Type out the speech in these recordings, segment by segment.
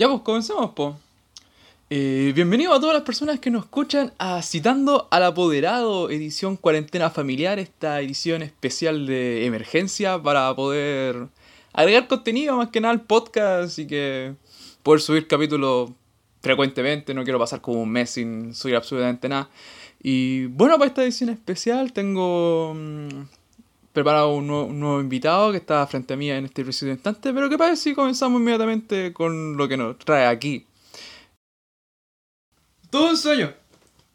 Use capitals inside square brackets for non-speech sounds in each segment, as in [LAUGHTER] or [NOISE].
Ya pues, comencemos, po. Eh, bienvenido a todas las personas que nos escuchan a Citando al Apoderado, edición cuarentena familiar, esta edición especial de emergencia para poder agregar contenido más que nada al podcast y que poder subir capítulos frecuentemente, no quiero pasar como un mes sin subir absolutamente nada. Y bueno, para esta edición especial tengo mm, preparado un nuevo, un nuevo invitado que está frente a mí en este preciso instante, pero ¿qué pasa si comenzamos inmediatamente con lo que nos trae aquí? Todo un sueño,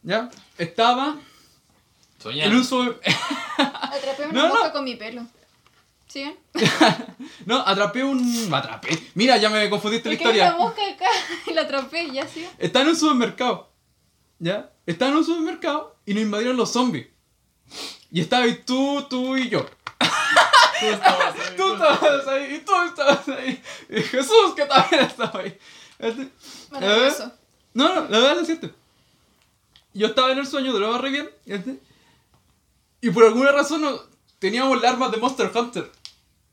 ¿ya? Estaba Soñando. en un [LAUGHS] Atrapé una No, no. mosca con mi pelo. ¿Siguen? [LAUGHS] No, atrapé un... Atrapé. Mira, ya me confundiste la hay una historia. mosca acá [LAUGHS] y la atrapé, ya sí. Está en un supermercado. ¿Ya? Está en un supermercado y nos invadieron los zombies. Y estaba ahí tú, tú y yo. Tú estabas [LAUGHS] ahí, Tú tú estabas ahí y tú estabas ahí. Y Jesús que también estaba ahí. Este- Maravilloso. No, no, la verdad es lo cierto. Yo estaba en el sueño, te lo agarré bien. ¿este? Y por alguna razón no- teníamos las armas de Monster Hunter.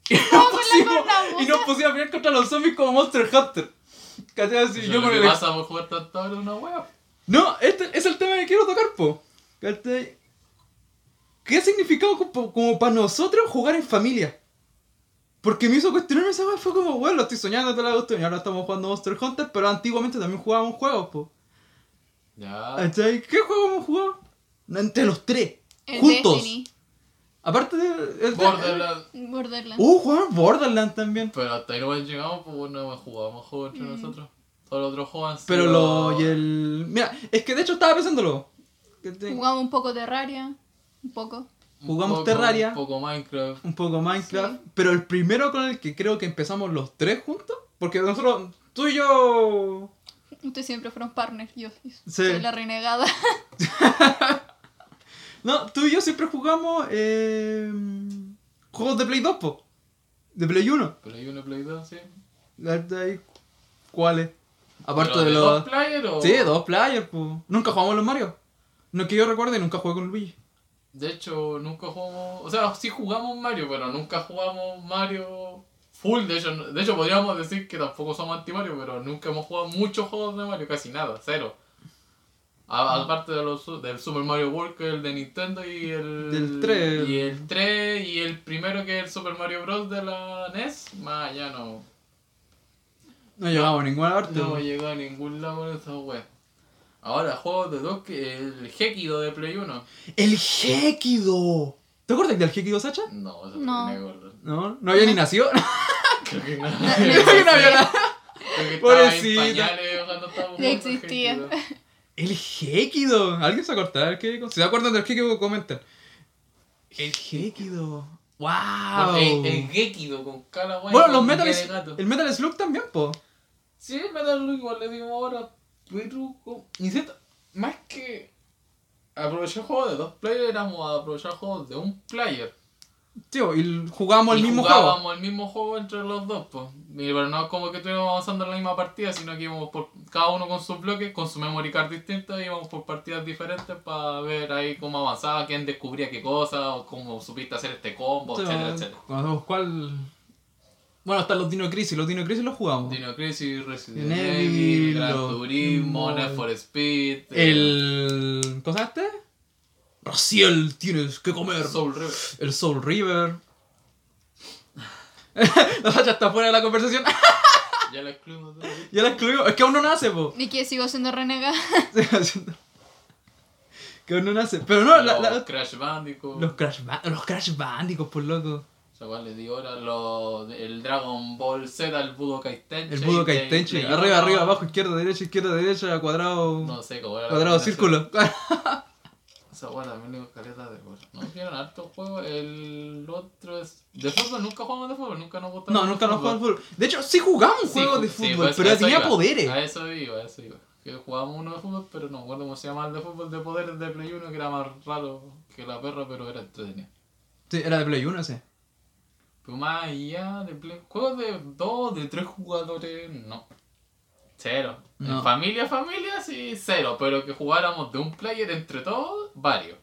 Y nos, ¿Cómo la pusimos, y nos pusimos a pelear contra los zombies como Monster Hunter. ¿Cachai? Yo con el... pasa por jugar tanto una wea. No, este es el tema que quiero tocar, po. ¿Cachai? ¿Qué ha significado como, como para nosotros jugar en familia? Porque me hizo cuestionar esa wea, fue como, bueno, lo estoy soñando toda la cuestión y ahora estamos jugando Monster Hunter, pero antiguamente también jugábamos juegos, po. Ya. ¿Cachai? ¿Qué juego hemos jugado? Entre los tres. El juntos. Destiny. Aparte de. el- Borderlands. Borderlands. Uh, jugamos Borderlands también. Pero hasta ahí no hemos llegado, pues no hemos jugado más juegos entre Mm. nosotros. Todos los otros juegos Pero sido- lo. Y el. Mira, es que de hecho estaba pensándolo. Jugamos un poco Terraria. Un poco. un jugamos poco- Terraria. Un poco Minecraft. Un poco Minecraft. Sí. Pero el primero con el que creo que empezamos los tres juntos. Porque nosotros. Tú y yo. Ustedes siempre fueron partners. Yo yo Sí. soy la renegada. [LAUGHS] No, tú y yo siempre jugamos. eh, juegos de Play 2, po. De Play 1. Pero hay uno Play 2, sí. ¿Cuáles? Aparte ¿Pero de dos los. player o...? Sí, dos players, pues. Nunca jugamos los Mario. No que yo recuerde, nunca jugué con Luigi. De hecho, nunca jugamos... O sea, sí jugamos Mario, pero nunca jugamos Mario full. De hecho, de hecho podríamos decir que tampoco somos anti-Mario, pero nunca hemos jugado muchos juegos de Mario. Casi nada, cero. A- Aparte de los, del Super Mario World, que es el de Nintendo, y el... Del 3. Y el 3, y el primero que es el Super Mario Bros. de la NES. Más ya no... No llegamos a ninguna parte. No po. llegó a ningún lado con esa wea. Ahora, juegos de dos que el Hekido de Play 1. ¡El Hekido! ¿Te acuerdas del Hekido, Sacha? No, eso No. no. me acuerdo. No, no había ni nacido. [LAUGHS] Creo que no. [LAUGHS] Creo que no había nada. Creo que estaba en Pobrecita. jugando existía. El Hekido. ¿Alguien se acuerda del Hekido? Si se acuerdan del Hekido, comenten. El Hekido. ¡Wow! Bueno, el, el Gekido con cara wea. Bueno, los Metal, el Metal Slug también, po. Sí, el Metal Slug igual le digo ahora. Pero, insisto, más que aprovechar juegos de dos players, éramos a aprovechar juegos de un player. Tío, y jugábamos el mismo juego. jugábamos el mismo juego entre los dos, pues. Pero no es como que estuviéramos avanzando en la misma partida, sino que íbamos por cada uno con sus bloques, con su memory card distinta, íbamos por partidas diferentes para ver ahí cómo avanzaba, quién descubría qué cosa, o cómo supiste hacer este combo, etcétera, etcétera. ¿cuál- ¿Cuál? Bueno, hasta los Dino Crisis. Los Dino Crisis los jugamos. Dino Crisis, Resident Evil, Evil, Gran Turismo, no. Need for Speed, eh, El. ¿Cómo se este? Raciel, tienes que comer. Soul River. El Soul River. [LAUGHS] la Sacha está fuera de la conversación. Ya lo excluimos. de- [LAUGHS] ya la excluimos. Es que aún no nace, po. Y que sigo siendo renegada. [LAUGHS] Sigo haciendo- que aún no nace. Pero no, la- Los la- Crash Bandicoot. los Crash Ba- los Crash Bandicos, por loco. O sea, ¿cuál le digo ahora? Los, el Dragon Ball Z, el Budokai Tenkaichi. El Budokai de. Play Arriba, arriba, abajo, izquierda, derecha, izquierda, derecha, cuadrado. No sé cómo era. cuadrado, círculo. [LAUGHS] Esa weá también digo caleta de cosas. No, tienen hartos juegos. El otro es. De fútbol nunca jugamos de fútbol, nunca nos gustó. No, nunca nos jugamos fútbol. De hecho, sí jugamos Sí, juego ju- de fútbol, pues, pero tenía iba. poderes. A eso iba, a eso iba. Que jugábamos uno de fútbol, pero no me acuerdo cómo se llamaba el de fútbol de poderes de Play 1, que era más raro que la perra, pero era entretenido. Sí, era de Play 1 ese. Pero más allá de Play. Juegos de dos, de tres jugadores, no. Cero. No. En familia, familia, sí, cero. Pero que jugáramos de un player entre todos, varios.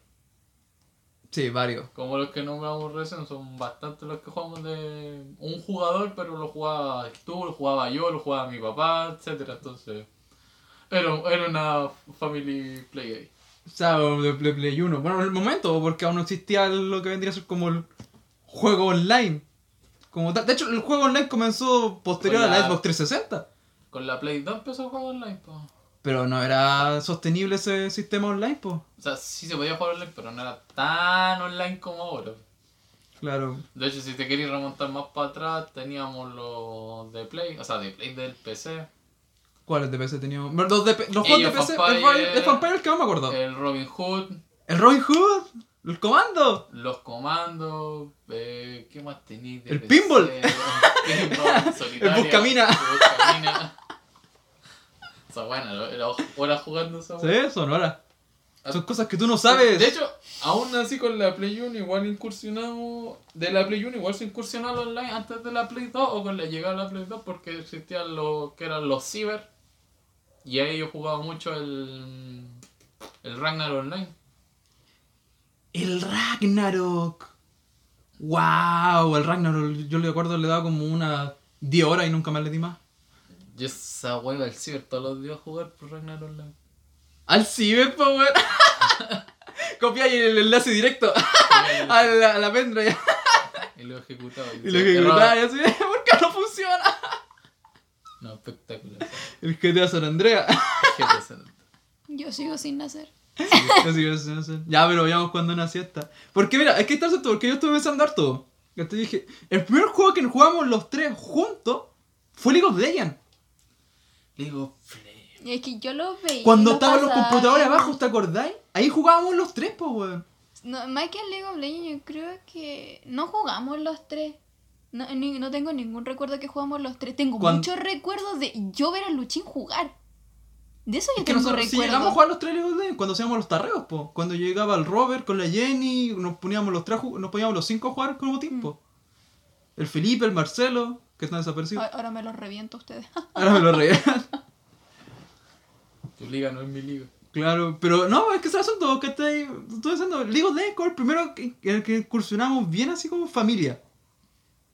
Sí, varios. Como los que nombramos recién, son bastantes los que jugamos de un jugador, pero lo jugaba tú, lo jugaba yo, lo jugaba mi papá, etcétera Entonces, era, era una family play ahí. O sea, de Play, Play 1. Bueno, en el momento, porque aún no existía lo que vendría a ser como el juego online. Como tal. De hecho, el juego online comenzó posterior Con a la la- Xbox 360. Con la Play 2 empezó a jugar online, pues. Pero no era sostenible ese sistema online, pues. O sea, sí se podía jugar online, pero no era tan online como ahora. Claro. De hecho, si te querías remontar más para atrás, teníamos los de Play, o sea, de Play del PC, ¿Cuáles de PC teníamos? Los, de, los juegos de PC. El. Vampire- el Vampire el que más me acuerdo. el Robin Hood, El Robin Hood. El comando. los comandos, eh, ¿qué más tenías? de El PC? pinball. El pinball, solitaria, [LAUGHS] El Buscamina. el Buscamina. Esa buena, era horas jugando esa Sí, buena. sonora. Son cosas que tú no sabes. De hecho, aún así con la Play 1 igual incursionamos, de la Play 1 igual se incursionaba online antes de la Play 2 o con la llegada de la Play 2 porque existían los que eran los ciber y ahí yo jugaba mucho el, el Ragnar Online. El Ragnarok. Wow, el Ragnarok. Yo le acuerdo, le daba como una 10 horas y nunca más le di más. Yo esa hueva del ciber todos los días a jugar por Ragnar Online. Al Ciber, po, weón. [LAUGHS] Copia el enlace directo [LAUGHS] a la, a la pendrive y lo ejecutaba. y lo ejecutaba y así. [LAUGHS] ¿Por qué no funciona? No, espectacular. El GTA San Andrea. GTA San Andreas. Yo sigo sin nacer. Así que no sé. Ya, pero vayamos cuando una siesta. Porque mira, es que está esto, porque yo estuve pensando harto. Que te dije, el primer juego que jugamos los tres juntos fue League of Legends. Le digo, Flame. Y es que yo lo veía. Cuando lo estaban los computadores abajo, ¿te acordáis? Ahí jugábamos los tres, pues, weón. No, más que en League of Legends, yo creo que no jugamos los tres. No, ni- no tengo ningún recuerdo que jugamos los tres. Tengo muchos recuerdos de yo ver a Luchín jugar. De eso yo Es que tengo nosotros si llegamos a jugar los Legends cuando hacíamos los tarreos, pues. Cuando llegaba el Robert con la Jenny, nos poníamos los tres, nos poníamos los cinco a jugar al mismo tiempo. El Felipe, el Marcelo, que están desaparecidos. Ahora- me los reviento a ustedes. [LAUGHS] Ahora me lo reían. Tu liga no es mi liga. Claro, pero no, es que es el asunto que estoy, estoy diciendo. League of Legends fue el primero en el que incursionamos bien así como familia.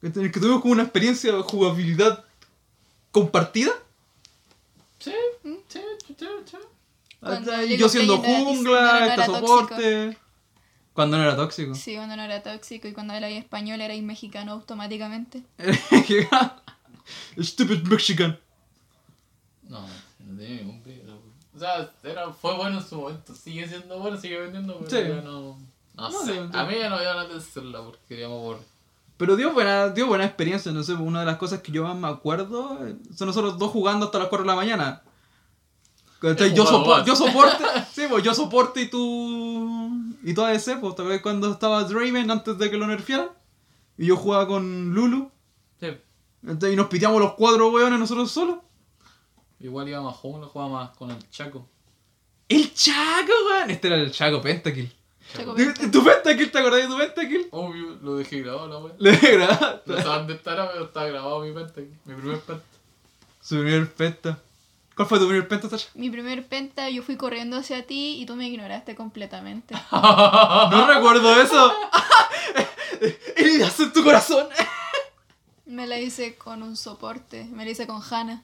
En el que tuvimos como una experiencia de jugabilidad compartida. Sí, sí, sí, sí, Hasta yo siendo jungla, era esta soporte. Cuando no era tóxico. Sí, cuando no era tóxico y cuando era español era mexicano automáticamente. [LAUGHS] Stupid Mexican. No, no tenía ningún. O sea, era, fue bueno en su momento. Sigue siendo bueno, sigue vendiendo, pero Sí. ya no. No, No, sé. sí, sí. A mí ya no iban a atención la porque queríamos aburrir. Pero dio buena, dio buena experiencia, no sé, una de las cosas que yo más me acuerdo son nosotros dos jugando hasta las 4 de la mañana. Yo, sopo- yo soporte, [LAUGHS] sí, pues yo soporte y tú. Y tú ADC, pues, ¿te cuando estaba Draven antes de que lo nerfearan? Y yo jugaba con Lulu. Sí. ¿cachai? Y nos piteamos los cuatro weones nosotros solos. Igual iba más joven, lo jugaba más con el Chaco. ¡El Chaco, weón! Este era el Chaco Pentakill. ¿Tu Pentakill? ¿Te acordás de tu Pentakill? Obvio, lo dejé grabado la wea. Le grabaste. No sé dónde estará, pero está grabado mi penta aquí. Mi primer penta. Su primer penta. ¿Cuál fue tu primer penta, Sasha? Mi primer penta, yo fui corriendo hacia ti y tú me ignoraste completamente. [LAUGHS] No recuerdo eso. [LAUGHS] Heridas en tu corazón. Me la hice con un soporte, me la hice con Hannah.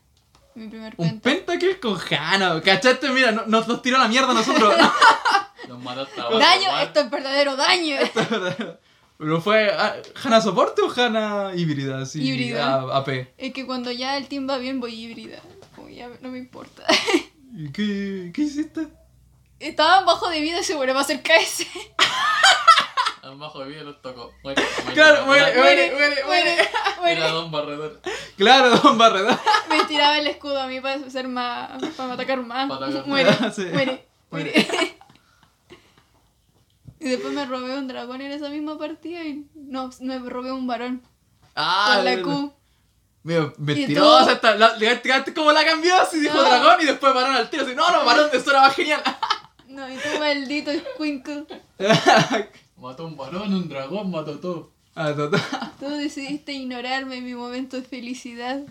Mi primer Un penta. pentakill con Hana. ¿Cachaste? Mira, no- nos, nos tiró la mierda a nosotros. [LAUGHS] Los mataste a base Daño, igual. esto es verdadero daño. Pero fue ah, Hana soporte o Hana híbrida, así. Híbrida. A- AP. Es que cuando ya el team va bien voy híbrida. Como ya no me importa. ¿Y qué, qué hiciste? Estaban bajo de vida y se vuelve a hacer KS. Al bajo de vida los tocó. Muere, muere. Claro, muere, Era- muere, muere, muere. Era muere. Don Barredor. Claro, Don Barreda. Me tiraba el escudo a mí para ser más. para atacar más. Para atacar muere. [LAUGHS] Sí. muere, Muere. Y después me robé un dragón en esa misma partida y. No, me robé un varón. Ah, con la. Q. Mira, ¿Y mentirosa tú? esta. La, le- te- como la cambió así, dijo No. dragón y después varón al tiro. Así, no, no, varón, esto era más genial. [LAUGHS] No, y tú maldito Squinkle. [LAUGHS] Mató un varón, un dragón, mató todo. Ah, total. [LAUGHS] Tú decidiste ignorarme en mi momento de felicidad. Yo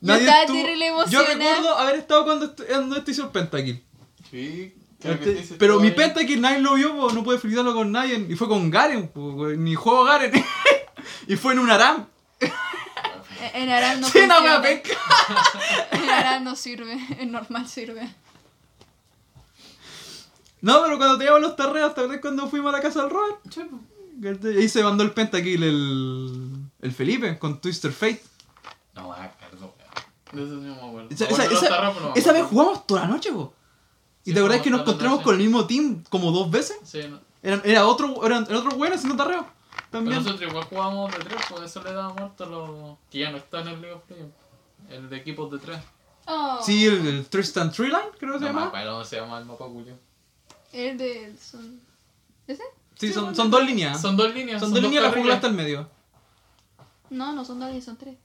Nadie estaba estuvo- terrible Yo recuerdo haber estado cuando, est- cuando esto hizo el Pentakill. Sí. Que Pero mi ahí. pentakill nadie lo vio, po, no pude felicitarlo con nadie. Y fue con Garen, po, ni juego Garen. [LAUGHS] y fue en un Aram. En Aram no Sí, no, funciona. [LAUGHS] En Aram no sirve, [LAUGHS] en normal sirve. No, pero cuando teníamos los torneos, ¿te acuerdas cuando fuimos a la casa del Robert? Sí. Ahí se mandó el pentakill el, el Felipe con Twister Fate. No me acuerdo. De eso sí no me acuerdo. Esa, Me esa- acuerdo de los esa- tarros, pero no me esa vez jugamos toda la noche, po. ¿Y Sí, te acordás que nos encontramos con el mismo team como dos veces? Sí, no. Eran, era otro, eran, era otro bueno haciendo tarreo. Pero También. nosotros igual jugábamos de tres, por eso le damos muerto a los que ya no están en el League of Legends. El de equipos de tres. Oh, Sí, el, el Tristan Treeline, creo que se No llama. cómo se llama el mapa Julio. El de. Son... ¿Ese? Sí, Sí, son, bueno, son dos líneas. Son dos líneas. Son dos líneas, la jungla carriles. hasta el medio. No, no son dos, son tres.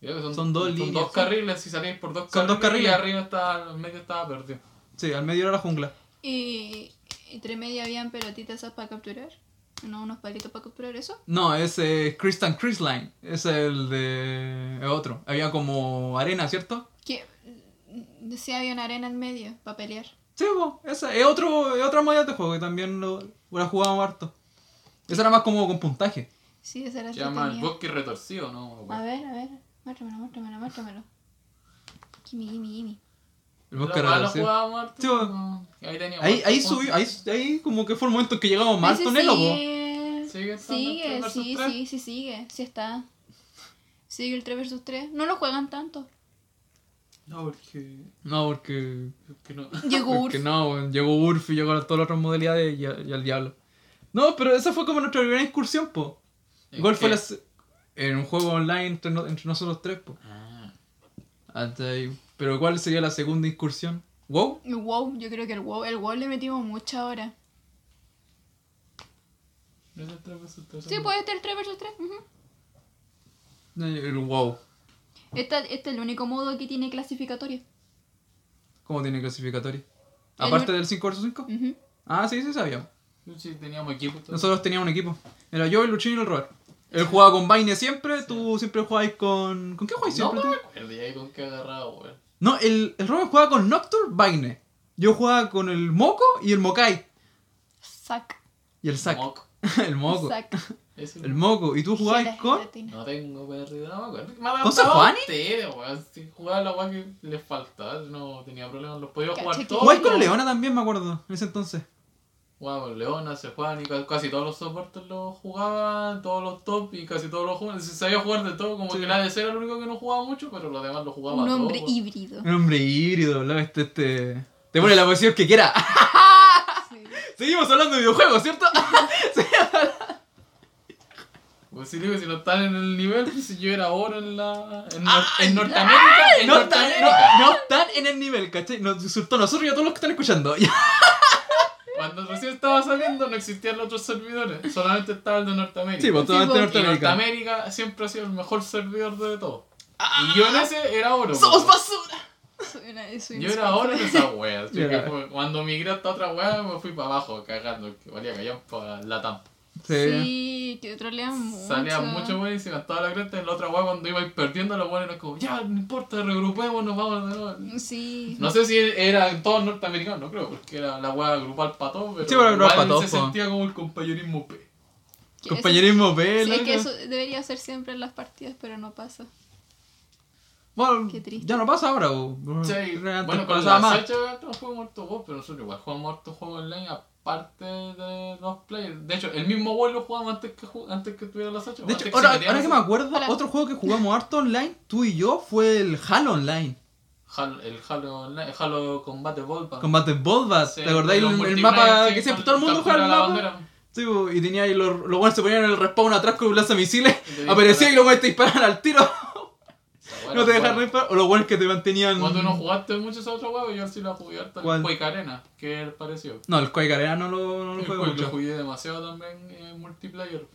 Son, Son dos líneas, dos sí. carriles, si salís por dos Son dos carriles. Y arriba está, en medio estaba perdido. Sí, al medio era la jungla. Y entre medio habían pelotitas esas para capturar. No, unos palitos para capturar eso. No, ese es Tristan Line. Es el de. es otro. Había como arena, ¿cierto? Que sí había una arena en medio para pelear. Sí, esa es, otro, es otra modalidad de juego que también lo, la jugábamos harto. Esa era más como con puntaje. Sí, esa era Se llama el bosque retorcido, ¿no? A ver, a ver. Muéstramelo, muéstramelo, muéstramelo. Gimme, gimme, gimme. El ah, lo retorcido. jugábamos harto, Sí, po. no. Ahí teníamos. Ahí, subió, ahí, ahí como que fue el momento en que llegamos más el lobo. sigue. ¿Sigue estando Sigue, el 3 versus sí, 3? sí, sí, sigue. Sí está. Sigue el 3 vs 3. No lo juegan tanto. No, porque. No, porque. porque no. [LAUGHS] Llegó Urf. Porque no, llegó Urf y llegó a todas las otras modalidades y, a- y al diablo. No, pero esa fue como nuestra primera incursión, po. ¿En Igual fue la, en un juego online entre, entre nosotros tres, po. Ah. Hasta ahí. Pero ¿cuál sería la segunda incursión? ¿Wow? El WoW, yo creo que el WoW, el WoW le metimos mucha hora. ¿No es el 3 versus 3? Sí, puede ser el 3 vs 3. El wow. Este, este es el único modo que tiene clasificatoria. ¿Cómo tiene clasificatorio? El Aparte ul- del 5 vs 5. Ujú. Ah, sí, sí sabíamos. Sí, teníamos equipo. todo. Nosotros teníamos un equipo. Era yo, el Luchín y el Robert. Él jugaba con Vaine siempre, tú siempre jugabas con... ¿Con qué jugáis No siempre me tú? acuerdo ahí con qué agarrado, weón. No, el, el Robert jugaba con Nocturne, Vaine. Yo jugaba con el Moco y el Mokai. Sac. Y el Zack. Moco. [LAUGHS] el Moco. Sac. [LAUGHS] El Moco. ¿Y tú jugabas con...? No tengo pérdida, no me acuerdo. Ustedes, weón. Si jugaba la weá que les faltaba, no tenía problemas, los podía jugar todos. Jugáis con pero- Leona también, me acuerdo, en ese entonces. Jugaba con Leona, Sejuani, ca- casi todos los soportes los jugaban, todos los top y casi todos los jugaban. Si sabía jugar de todo, como Sí. que la ADC era el único que no jugaba mucho, pero los demás lo jugaba Un hombre todo. híbrido. Un hombre híbrido, ¿no? Este, este... Te pone la posición que quiera. [LAUGHS] Sí. Seguimos hablando de videojuegos, ¿cierto? [LAUGHS] Pues si digo, si no están en el nivel, pues si yo era oro en la. En, Nor- Ay, en Norteamérica. En no, están, Norteamérica. no, no están en el nivel, ¿cachai? Nos insultó a nosotros y a todos los que están escuchando. [LAUGHS] Cuando recién estaba saliendo no existían los otros servidores, solamente estaba el de Norteamérica. Sí, pues totalmente pues. y Norteamérica. Norteamérica siempre ha sido el mejor servidor de todos. y yo en ese era oro. ¡Somos pues. basura! Soy una- soy un Yo era oro en esa wea. cuando migré a esta otra wea me fui para abajo cagando, que valía callar para la TAM. Sí. Que trolean mucho. Salía mucho bueno y se gastaba la cresta en la otra wea cuando iba perdiendo la wea era como, ya, no importa, regrupémonos, vamos de nuevo. Sí. No sé si eran todos norteamericanos, no creo, porque era la wea grupal para todos, pero Sí, pero grupal igual pa' todos, se po. sentía como el compañerismo P. Compañerismo B, Sí, es que eso debería ser siempre en las partidas, pero no pasa. Bueno, Qué triste. ya no pasa ahora, bo. Sí, bueno, con la más. Sacha no jugamos harto juegos, pero nosotros igual jugamos harto juegos online aparte de los players. De hecho, el mismo WoW lo jugamos antes que, antes que tuviera la Sacha. De hecho, que ahora, metiera ahora que me acuerdo, Hola. otro juego que jugamos harto online, tú y yo, fue el Halo Online. Halo- el Halo Online, el Halo Combate Volpa. Combate Boldbat. Sí, ¿Te acordáis el, mapa sí, que siempre todo el mundo juega el mapa? bandera. Sí, y tenía ahí los, los buenos se ponían en el respawn atrás con un lanzamisiles, aparecía y los buenos te disparan al tiro, no te dejan disparar, o los buenos que te mantenían... Cuando no jugaste mucho esa otra hueá, yo sí la jugué. ¿Cuál? El Quake Arena, que es parecido. No, el Quake Arena no lo, no lo lo mucho. jugué demasiado también en multiplayer.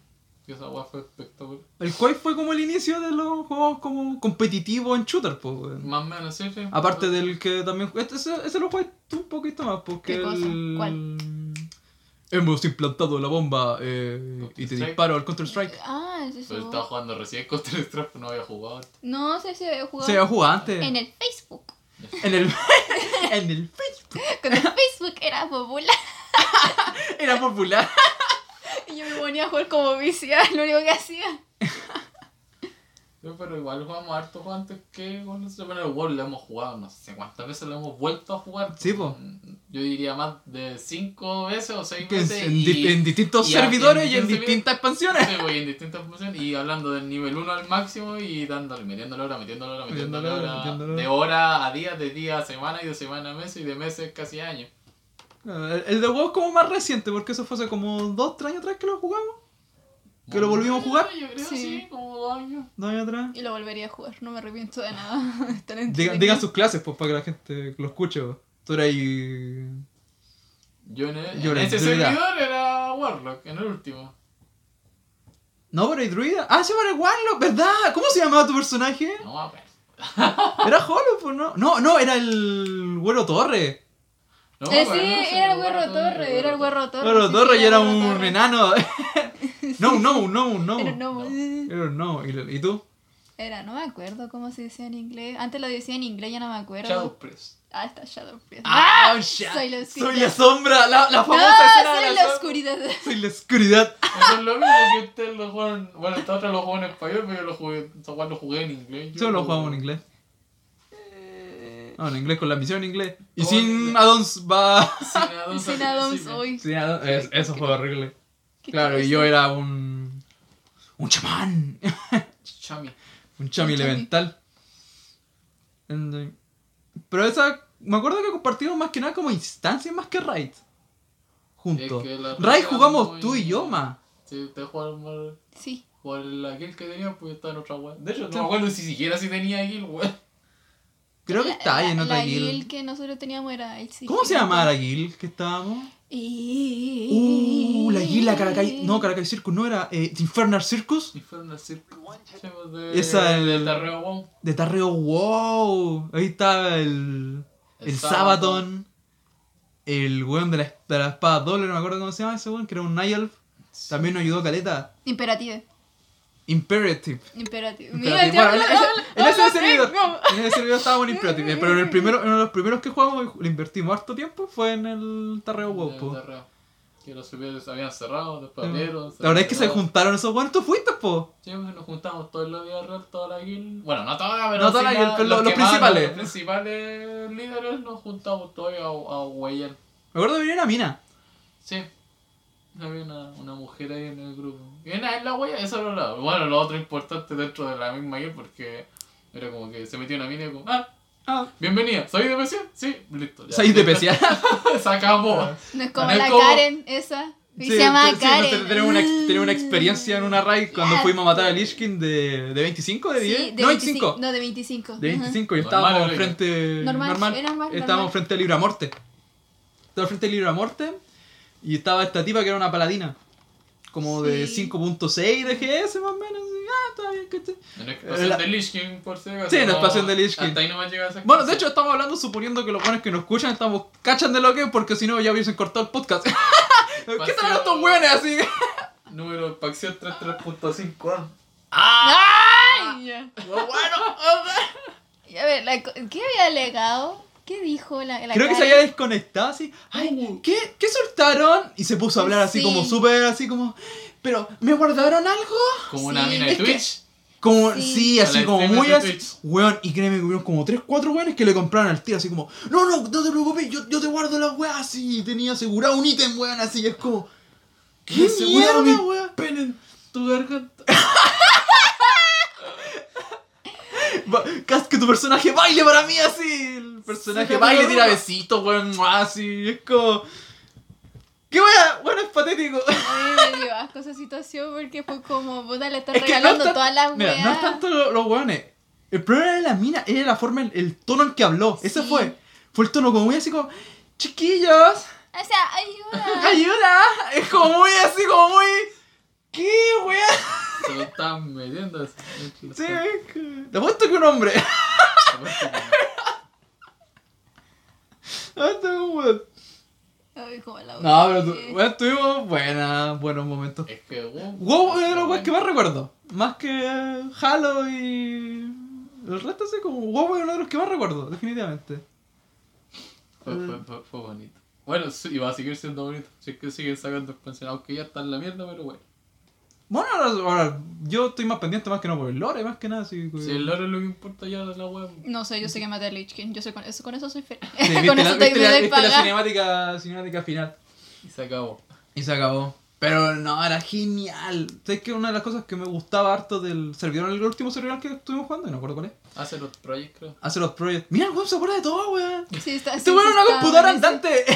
Y esa hueá fue espectacular. El Quake fue como el inicio de los juegos como competitivos en shooter, pues. Más o menos, sí, sí. Aparte del que también. Este, ese, ese lo jugué tú un poquito más, porque. ¿Qué cosa? el- ¿Cuál? Hemos implantado la bomba eh, y te Counter-Strike. disparo al Counter-Strike. Ah, es Pero eso. estaba jugando recién el Strap, no había jugado. No sé si había jugado Se había jugado antes. en el Facebook. [LAUGHS] En el. [LAUGHS] en el Facebook. [LAUGHS] Cuando Facebook era popular. Era popular. Y yo me ponía a jugar como vicia, lo único que hacía. Pero igual jugamos harto antes que con pero el WoW lo hemos jugado, no sé cuántas veces lo hemos vuelto a jugar. Sí, po. Yo diría más de 5 veces o 6 Que en, veces. en y- di- en distintos y servidores y en distintas expansiones. Sí, pues, y en distintas funciones y hablando del nivel 1 al máximo y dándole, metiéndole hora, metiéndole hora, metiéndole hora, hora, metiéndole hora. de hora a día, de día a semana y de semana a mes y de meses casi a años. El, el de WoW es como más reciente, porque eso fue hace como 2, 3 años atrás que lo jugamos. ¿Que lo volvimos a jugar? Yo creo Sí. sí, como dos años. Dos años atrás. Y lo volvería a jugar, no me arrepiento de nada. [LAUGHS] Digan sus clases, pues, para que la gente lo escuche. pues. Tú eras. Yo en, el- Yo en ese druida. servidor era Warlock, en el último. No, pero hay druida. Ah, se llama Warlock, ¿verdad? ¿Cómo se llamaba tu personaje? No me acuerdo. [LAUGHS] Era Hollow, pues no. No, no, era el Güero Torre. No Eh, sí, no era el Güero Torre, era el Güero Torre. Güero Torre y era un Torre. enano. [LAUGHS] [LAUGHS] No, no, no, no. Era no, Era un no. ¿Y, y tú? Era, no me acuerdo cómo se decía en inglés. Antes lo decía en inglés, ya no me acuerdo. Priest. Ah, está Shadow Priest. ¡Ah! Soy la Soy la sombra, la, la No, famosa escena de soy la oscuridad. Soy la oscuridad. Eso es lo mismo que ustedes lo juegan. Bueno, esta otra lo jugó en español, pero yo lo jugué, lo jugué en inglés. Yo Solo lo jugamos en inglés. No, en inglés con la misión en inglés. Y Oh, sin addons va. Sin addons [LAUGHS] hoy. Sin addons. Es- eso fue horrible. ¿Qué Claro, y yo era un. Un chamán. Chami. [LAUGHS] Un chami Un chami. elemental. Pero esa. Me acuerdo que compartimos más que nada como instancias más que raids. Juntos. Es que jugamos era tú y muy- yo, ma. Sí, ustedes jugaron mal. Sí. Por el aquel que tenía, pues estaba en otra web. De hecho, no Sí. me acuerdo si siquiera si tenía guild, weón. Creo que está ahí en otra La guild. guild que nosotros teníamos era el ¿Cómo se llamaba la guild que estábamos? Y... Uh, la guild, la Caracay. No, Caracay Circus, no era. Eh, Infernal Circus. Infernal pues, de, Esa, el- del Tarreo WoW. De Tarreo, wow. Ahí estaba el. El, El Sabaton. El weón de la, de la espada doble, no me acuerdo cómo se llama ese weón, que era un Night Elf. También nos ayudó Caleta. Imperative. Imperative. Imperative. Imperative. Mira, Bueno, en, te ese, hablo- en ese hablo servidor, en ese servidor estábamos en Imperative. Pero en el primero, en uno de los primeros que jugamos, le invertimos harto tiempo, fue en el Tarreo WoW. Del po. Tarreo. Que los servidores habían cerrado, después La abrieron. verdad es que se juntaron esos weones. ¿Tú fuiste, po? Sí, pues, nos juntamos todos los días real, toda la guild. Bueno, no toda, pero No toda la guild, pero los- los más- principales. Los principales líderes nos juntamos todos a, a huellar. Me acuerdo de venir a Mina. Sí. Había una, una mujer ahí en el grupo. Y era en la huella, eso era lo, bueno, lo otro importante dentro de la misma guild porque era como que se metió una mina y como, ah, Ah, bienvenida, ¿soy de PC? Sí, listo. ya. ¿Sabéis de especial? [LAUGHS] Sacamos. No es como Es la como- Karen, esa. Y se llama sí, Karen. nosotros tenemos una, tenemos una experiencia en una raid cuando Ya. fuimos a matar a Lich King de, de 25, de 10. Sí, de no, 25. 25. No, de 25. De Ajá. 25 y Normal, estábamos oiga. frente. Normal, Normal. normal, estábamos normal. frente a Libra Morte. Estábamos frente a Libra Morte. Y estaba esta tipa que era una paladina. Como de Sí. 5.6 de GS más o menos. y, ah, está bien, que te- En expansión La- de Lich King, por si acaso. Sí, en expansión de Lich King. Hasta ahí no me llega esa Bueno, de hecho estamos hablando suponiendo que los buenos que nos escuchan estamos cachan de lo que es porque si no ya hubiesen cortado el podcast. [LAUGHS] ¿Qué están estos hueones así? [LAUGHS] Número de facción 33.5. ¡Ay! Ya. bueno. [LAUGHS] Y A ver, ¿qué había alegado? ¿Qué dijo la, la Creo que se había desconectado así. Ay, ¿qué, ¿qué soltaron? Y se puso a hablar así Sí. como súper así como. Pero, ¿me guardaron algo? Como una Sí, mina de Twitch. Como, Sí. así como muy así. Weón, y créeme que hubieron como 3, 4 weones que le compraron al tío así como, no, no, no te preocupes, yo, yo te guardo la weá así. Y tenía asegurado un ítem, weón, así. y es como, ¿qué mierda, mi- weón? Pen en tu garganta. [LAUGHS] Que tu personaje baile para mí así. El personaje Sí, baile, tira no. besitos, weón, así. Es como. ¿Qué wea? Bueno, es patético. Mí me dio asco esa situación porque fue como, puta, le estás Es no regalando tan- todas las Mira, no es weas. tanto lo- los weones. El problema era la mina, era la forma, el, el tono en que habló. Ese Sí. fue. Fue el tono como muy así como, chiquillos, O sea, ayuda. [LAUGHS] ayuda. Es como muy así, como muy. ¿Qué, wea? Se lo estaban metiendo. así. Sí, es que- Te apuesto que un hombre. [LAUGHS] Ah, está como, weón. Ay, como la No, pero tu- weón, tuvimos buenas, buenos momentos. Es que, wow. WoW es de los weones que más recuerdo. Más que Halo y. El resto sí, como WoW es uno de los que más recuerdo, definitivamente. Fue, fue, fue, fue bonito. Bueno, sí, y va a seguir siendo bonito. Si es que siguen sacando expansión, aunque ya está en la mierda, pero bueno. Bueno, ahora, ahora, yo estoy más pendiente más que no por el lore, más que nada. Sí, Si el lore es lo que importa ya de la web. No sé, yo sé que maté a Lich King. Yo sé con eso, con eso soy feliz. Sí, [LAUGHS] con viste eso viste la- de viste la cinemática, cinemática final. Y se acabó. Y se acabó. Pero no, era genial. ¿Sabes que una de las cosas que me gustaba harto del servidor, el último servidor que estuvimos jugando? No me acuerdo cuál es. Hace los projects, creo. Hace los projects. Mira, el weón se acuerda de todo, weón. Sí, está, Este sí, weón sí es una computadora sí. andante. [LAUGHS]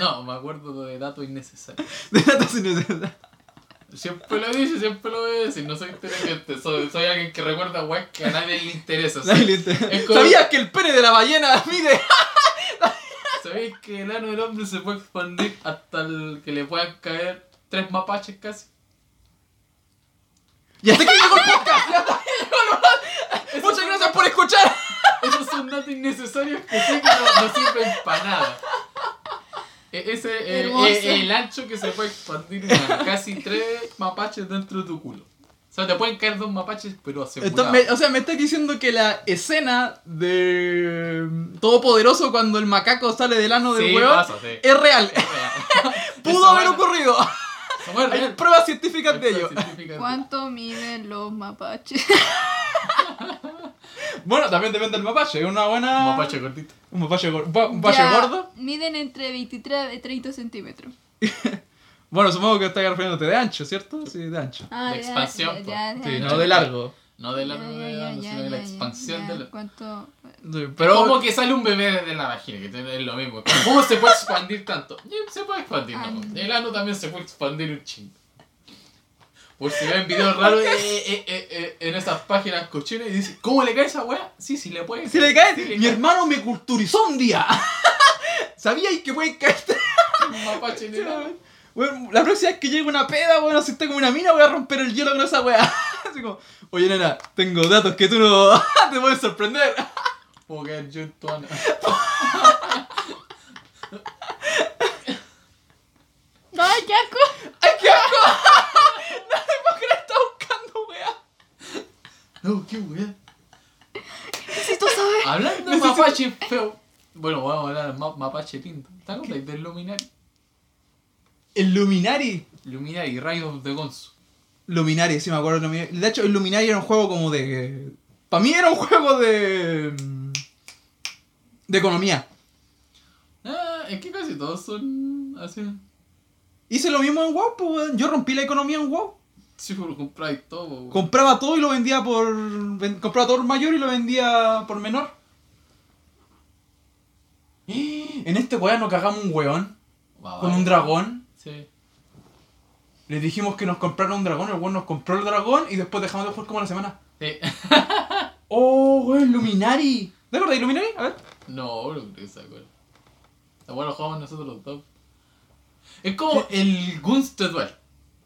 No, me acuerdo de datos innecesarios. De datos innecesarios. Siempre lo dicho, siempre lo voy a decir. No soy inteligente, soy, soy alguien que recuerda weas que a nadie le interesa. Nadie le interesa. Es como- ¿Sabías que el pene de la ballena [LAUGHS] mide? ¿Sabéis que el ano del hombre se puede expandir hasta el que le puedan caer tres mapaches casi? Y hasta que llegó el podcast. Muchas gracias por escuchar. Esos son datos innecesarios que sé que no, no sirven para nada. Ese eh, Hermoso. eh, el ancho que se puede expandir [LAUGHS] casi tres mapaches dentro de tu culo. O sea, te pueden caer dos mapaches, pero. Entonces, me- o sea, me estás diciendo que la escena de Todopoderoso cuando el macaco sale del ano del Sí, pasa, sí. es real. Es real. [LAUGHS] [LAUGHS] Pudo haber ocurrido. Hay real. pruebas científicas Hay de ello. científicas de- ¿Cuánto miden los mapaches? [LAUGHS] Bueno, también depende del mapache. Es una buena. Un mapache cortito. Un mapache, gor- un pa- un mapache Ya, gordo. Miden entre 23 y 30 centímetros. [LAUGHS] Bueno, supongo que estás refiriéndote de ancho, ¿cierto? Sí, de ancho. Ah, De ya, expansión, ya, po. ya, ya, Sí, no de largo. No de la, Ya, sino de la expansión de la... Pero. ¿Cómo que sale un bebé de la vagina? Que es lo mismo. ¿Cómo se puede expandir tanto? Se puede expandir, ¿no? El ano también se puede expandir un chingo. Por si ven videos raros eh, eh, eh, en esas páginas cochinas y dicen, ¿cómo le cae esa weá? Sí, sí le puede Si le cae, Sí mi hermano me culturizó un día. [LAUGHS] ¿Sabíais que puede caer? [LAUGHS] Un mapache en el ano. Bueno, la próxima vez que llegue una peda, bueno, si está como una mina, voy a romper el hielo con esa weá. [LAUGHS] Así como, oye nena, tengo datos que tú no [LAUGHS] te pueden sorprender. [LAUGHS] Puedo caer yo en tu ano. ¡Ay, qué asco! ¡Ay, qué asco! No te puedo creer, está buscando weá. No, qué weá. Necesito saber. Hablando de mapache feo. Bueno, vamos a hablar de ma- mapache lindo. ¿Te acuerdas del Luminari? El Luminari. Luminari, rayos de Gonzo. Luminari, sí me acuerdo. de Luminari. De hecho, el Luminari era un juego como de. Para mí era un juego de. de economía. Ah, es que casi todos son así. Hice lo mismo en WoW, pues. Yo rompí la economía en WoW. Sí, por comprar todo. weón. Compraba todo y lo vendía por. ven- compraba todo por mayor y lo vendía por menor. [GASPS] En este weón nos cagamos un weón con un dragón. Sí. Le dijimos que nos comprara un dragón, el weón nos compró el dragón y después dejamos de jugar como una semana. Sí. [LAUGHS] ¡Oh, weón! ¡Luminari! ¿Te acuerdas de Luminari? A ver. no, no creo que se acuerde. La bueno, jugamos nosotros los dos. Es como el Gunst Duel.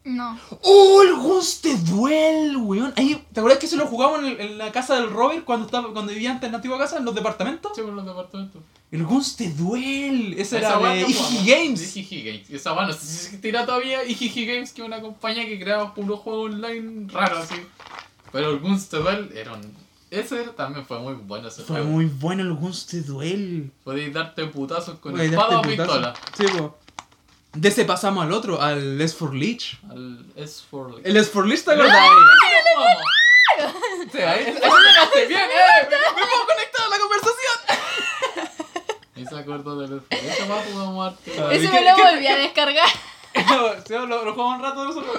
No. ¡Oh, el Ghost Duel, weón! Ahí, ¿Te acuerdas que se lo jugamos en, el- en la casa del Robert cuando estaba cuando vivía antes en la antigua casa, en los departamentos? Sí, por los departamentos. El Ghost Duel. Ese Esa era de jugamos. Ijiji Games. Ijiji Games. Y esa weá no sé si se tira todavía Ijiji Games, que es una compañía que creaba puro juego online raro así. Pero el Gunst Duel era un... Ese también fue muy bueno ese Fue juego. muy bueno el Ghost Duel. Podéis darte putazos con Güey, espada o pistola. Sí, po. De ese pasamos al otro, al Les for Lich. Al S4 El Les for Lich, ¿te acuerdas? [LAUGHS] Sí, ahí, ahí llegaste, bien, eh. Me, me puedo conectar a la conversación. Y se acuerdo del S4. Ese más jugamos arte. Ah, Ese ¿qué- me lo volví a descargar. [LAUGHS] Sí, lo, lo jugamos un rato nosotros.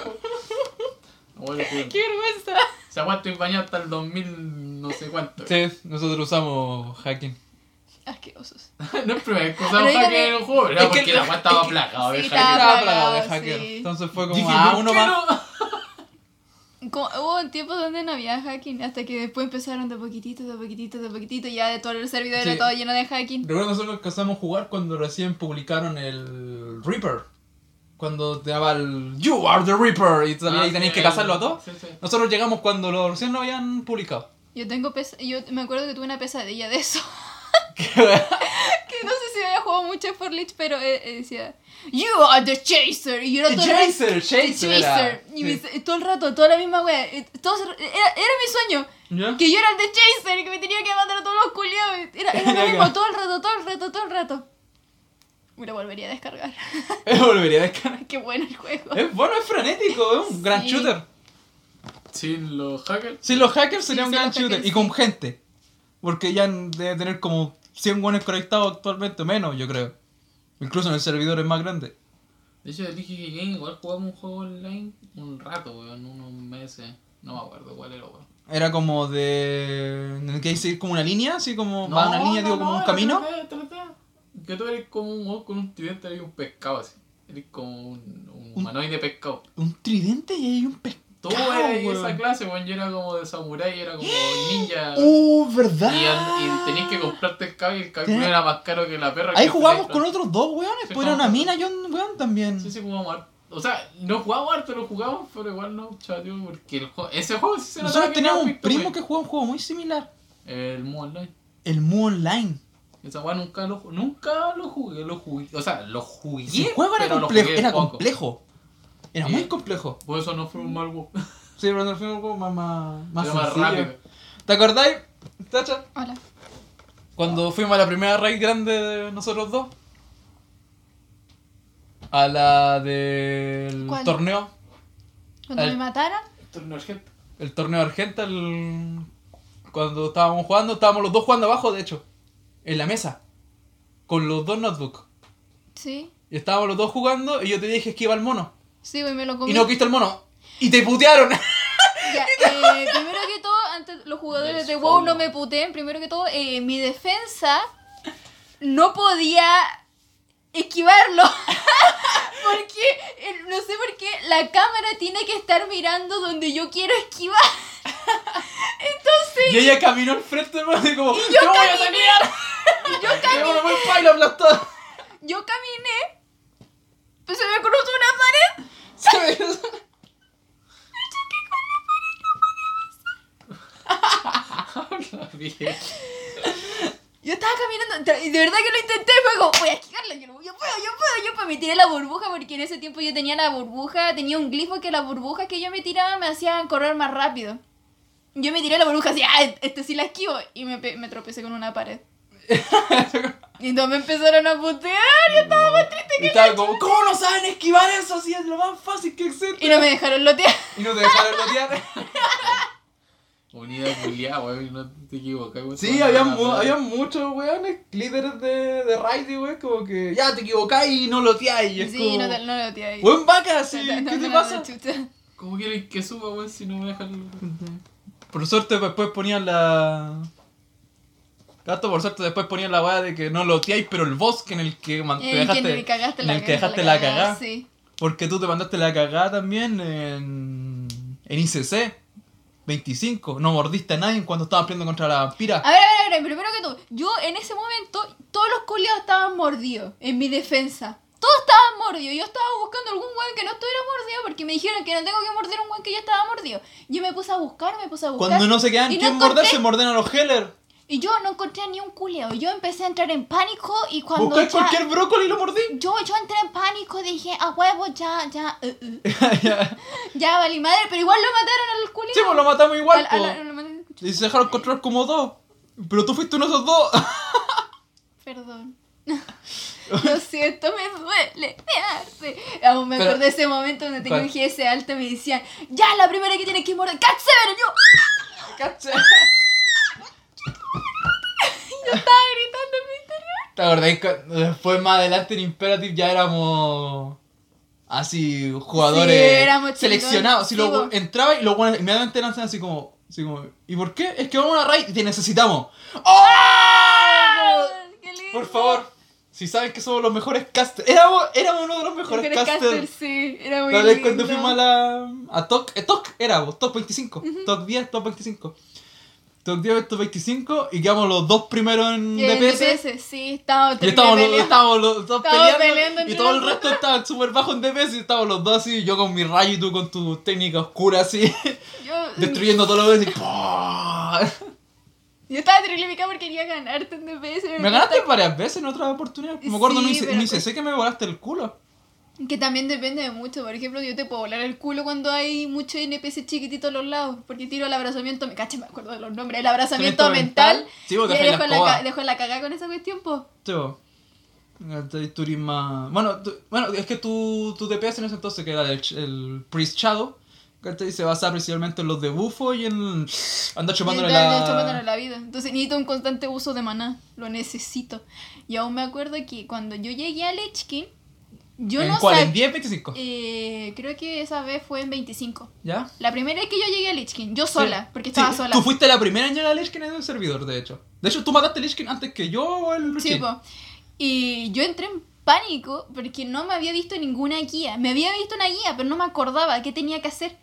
Bueno, pues, ¡Qué vergüenza! Se aguanta y bañado hasta el 2000 no sé cuánto. Sí, nosotros usamos hacking. Asquerosos. [LAUGHS] no es primera vez que usamos dígame- en el juego, que- porque la weá estaba [LAUGHS] plagada de hacker. estaba- plagado de hacker. Entonces fue como, Dije, ah, ¿por uno más. Hubo un tiempo donde no había hacking, hasta que después empezaron de poquitito, de poquito, de poquito, y ya de todo el servidor Sí. era todo lleno de hacking. Recuerdo nosotros que empezamos a jugar cuando recién publicaron el Reaper. Cuando te daba el You are the Reaper y Ah, tenéis sí, que cazarlo a todos. sí, sí. Nosotros llegamos cuando lo recién lo habían publicado. Yo tengo pes yo me acuerdo que tuve una pesadilla de eso. [LAUGHS] Que no sé si había jugado mucho for Lich, pero eh, eh, decía You are the chaser y yo era todo el rato- Chaser, Chaser. era. Chaser. Y me- Sí. todo el rato, toda la misma wea. eh, todo era, era mi sueño. ¿Ya? Que yo era el de Chaser y que me tenía que mandar a todos los culiados. Era, era [LAUGHS] lo mismo todo el rato, todo el rato, todo el rato. Me lo volvería a descargar. [LAUGHS] Volvería a descargar. [LAUGHS] Qué bueno el juego. Es bueno, es frenético, es un gran Sí. shooter. Sin los hackers. Si los hackers Sí, sería un sí, gran los shooter. hackers, Y con sí. gente. Porque ya debe tener como 100 buenos conectados actualmente, menos yo creo. Incluso en el servidor es más grande. De hecho, dije que Game igual jugamos un juego online un rato, weón, unos meses. No me acuerdo cuál era, weón. Era como de... en el que seguir como una línea, así como... va una línea, digo, como un camino. 3D, 3D. Que tú eres como un con un tridente y un pescado así. Eres como un, un Un- humanoide pescado. Un tridente y hay un pescado, Tú eras weón. esa clase, weón. Yo era como de samurái, era como [GASPS] ninja. ¡Uh, verdad! Y, tenías que comprarte el cabello y el ¿Qué? era más caro que la perra. Ahí que jugamos con otros dos weones, Sí, pues era una mina con- y un weón también. Sí, sí, jugamos harto. O sea, no jugamos harto, lo jugamos, pero igual no, chaval, porque el juego, ese juego sí se Nosotros teníamos era un primo que jugaba un juego muy similar. El Mu Online. El Mu Online. Esa weá nunca lo, nunca lo jugué, lo jugué. O sea, lo jugué. Ese juego era pero lo complejo. jugué Era poco. complejo. Era ¿Sí? muy complejo. Por eso no fue un mal juego. [LAUGHS] Sí, pero no fue un juego más, más, más, Era más sencillo. rápido. ¿Te acordáis, Tacha? Hola. Cuando fuimos a la primera raid grande de nosotros dos. A la del ¿Cuál? torneo. Cuando El- me mataron, Torneo Argento. El torneo Argenta. el- Cuando estábamos jugando, estábamos los dos jugando abajo, de hecho. En la mesa. Con los dos notebooks. sí. Y estábamos los dos jugando y yo te dije esquiva el mono. Sí, güey, me lo comí. Y no quiste el mono. Y te putearon. [LAUGHS] Ya, [LAUGHS] eh, primero que todo, antes los jugadores de WoW no me puteen. Primero que todo, eh, mi defensa no podía esquivarlo. [LAUGHS] porque, eh, no sé por qué, la cámara tiene que estar mirando donde yo quiero esquivar. Entonces, Y ella caminó al frente del mono y como. yo "Te voy a caminé. taclear". yo, Y caminé, y yo caminé. Pues se me cruzó una pared. ¿Sabes? Bien. Yo estaba caminando, y de verdad que lo intenté, fue como, voy a esquivarlo, yo, no- yo puedo, yo puedo, yo puedo. Me tiré la burbuja porque en ese tiempo yo tenía la burbuja, tenía un glifo que las burbujas que yo me tiraba me hacían correr más rápido. Yo me tiré la burbuja así, ah, este sí la esquivo, y me, me tropecé con una pared. [LAUGHS] y entonces me empezaron a putear, yo estaba más triste Y estaba como, ¿cómo no saben esquivar eso si es lo más fácil que existe? Y no me dejaron lotear. Y no te dejaron lotear. [LAUGHS] Unidad culiada, weón, no te equivocas, weón. Sí, había, mu- había muchos weones, líderes de, de raid, weón, como que ya te equivocáis y no loteáis. Sí, como, no, te- no loteé. Buen vaca, sí, No, no, ¿qué no, te no, pasa? ¿Cómo quieren que suba, weón, si no me dejan? Por suerte después ponían la... Gato, por suerte después ponían la weá de que no loteáis, pero el bosque en el que man- te dejaste, que cagaste en la el que dejaste la cagada. Sí. Porque tú te mandaste la cagada también en, en ICC 25. No mordiste a nadie cuando estabas peleando contra la vampira. A ver, a ver, a ver, primero que todo, yo en ese momento, todos los culiados estaban mordidos, en mi defensa. Todos estaban mordidos. Yo estaba buscando algún weón que no estuviera mordido porque me dijeron que no tengo que morder un weón que ya estaba mordido. Yo me puse a buscar, me puse a buscar. Cuando no se quedan quién encontré- morder, se morden a los Heller. Y yo no encontré ni un culiao. Yo empecé a entrar en pánico y cuando ya- cualquier brócoli y lo mordí. Yo, yo entré en pánico, dije, a huevo, ya, ya, [LAUGHS] eh, eh, Ya. ya valí madre, pero igual lo mataron al culiao. sí, pues lo matamos igual. Al- al- Y se dejaron controlar como dos. Pero tú fuiste uno de esos dos. [LAUGHS] Perdón. [LAUGHS] Lo siento, me duele, me arde. Aún me Pero- acuerdo de ese momento donde ¿Cuál? un GS alto y me decían, ya, la primera que tiene que morder, ¡Cat Seven! Y yo. Yo estaba gritando en mi interior. ¿Te acordás que después más adelante en Imperative ya éramos así jugadores Sí, éramos seleccionados? Si chingones, lo sí, entraba y los buenos inmediatamente lanzan así como, así como, ¿y por qué? Es que vamos a una raid y te necesitamos. ¡Oh! ¡Ah! ¡Qué lindo! Por favor, si saben que somos los mejores casters, éramos, éramos uno de los mejores Mejores casters. casters, sí, era muy La vez lindo. cuando fuimos a la. a TOC, eh, TOC era, vos, TOC 25. TOC 10, TOC 25. TOC 10, TOC 25 y quedamos los dos primeros en DPS. DPS, sí, estábamos Y estábamos los, estábamos los dos Estábamos peleando, peleando y todo el resto estaba súper bajo en DPS y estábamos los dos así, yo con mi rayo y tú con tu técnica oscura así, [LAUGHS] Yo, destruyendo todo lo que y yo estaba terrible porque quería ganarte en DPS. Me ganaste varias veces en otras oportunidades. Me acuerdo Sí, en pero ICC que me volaste el culo. Que también depende de mucho. Por ejemplo, yo te puedo volar el culo cuando hay mucho NPC chiquitito a los lados. Porque tiro el abrazamiento. Me caché, me acuerdo de los nombres. El abrazamiento mental. mental. Sí, vos dejo la la, dejo la cagada con esa cuestión, po. Sí, vos. Más... Bueno, bueno, es que tu, tu DPS en ese entonces, que era el, el Priest Shadow. Se basaba principalmente en los de bufo y en andar chupándole andar chupándole la... la vida. Entonces necesito un constante uso de maná. Lo necesito. Y aún me acuerdo que cuando yo llegué a Lich King, yo ¿En no cuál? sab- ¿En 10, 25? Eh, creo que esa vez fue en 25. ¿Ya? La primera vez que yo llegué a Lich King, yo sola, porque estaba Sí, sola. Tú fuiste la primera en llegar a Lich King en el servidor, de hecho. De hecho, tú mataste a Lich King antes que yo o el Sí, po. Y yo entré en pánico porque no me había visto ninguna guía. Me había visto una guía, pero no me acordaba qué tenía que hacer.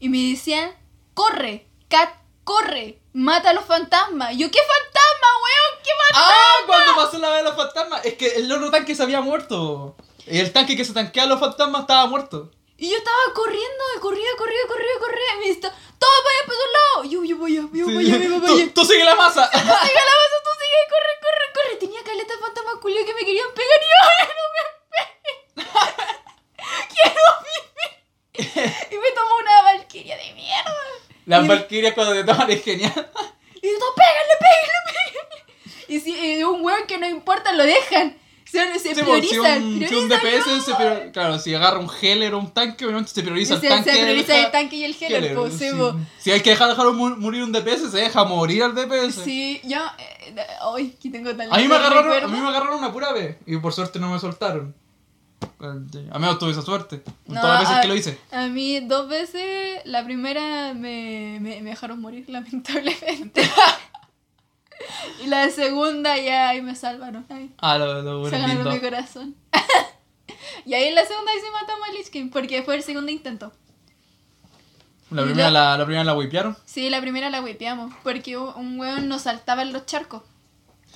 Y me decían, corre, Cat, corre, mata a los fantasmas. Yo, ¿qué fantasma, weón? ¿Qué fantasma? ¡Ah! Cuando pasó la vez de los fantasmas. Es que el otro tanque se había muerto. Y el tanque que se tanquea a los fantasmas estaba muerto. Y yo estaba corriendo, corría, corría, corría, corría. Y me decía, todos vayan para su lado. Yo, yo voy, yo voy, yo voy, voy. Tú, tú sigue la masa. Sigue la masa, tú sigue, corre, corre, corre. Tenía caleta de fantasmas culiados que me querían pegar y yo, "Ay, no me peguen. [LAUGHS] Quiero vivir. Y me tomó una valquiria de mierda. Las valquirias cuando te toman es genial. Y yo, pégale, pégale, pégale. Y si un weón que no importa, lo dejan. Se, se Sí, pues, si un, si priorizan, un DPS, se prior- claro, si agarra un Heller o un tanque, obviamente se prioriza el Se, tanque. se prioriza deja- el tanque y el healer, po, sí, sí. po. Si hay que dejar, dejar morir un DPS, se deja morir al DPS. Sí, yo. eh, Ay, aquí tengo tan A mí, me agarraron, a recuerdo. mí me agarraron una pura vez y por suerte no me soltaron. A menos tuve esa suerte. No, todas las veces a- que lo hice. A mí dos veces, la primera me, me, me dejaron morir, [LAUGHS] lamentablemente. [LAUGHS] y la segunda ya ahí me salvaron. Ay, Ah, lo, lo se lindo. mi corazón. [LAUGHS] y ahí en la segunda ahí sí matamos a Lich King, porque fue el segundo intento. La Y primera la- la, primera la wipearon. Sí, la primera la whipeamos, porque un weón nos saltaba en los charcos.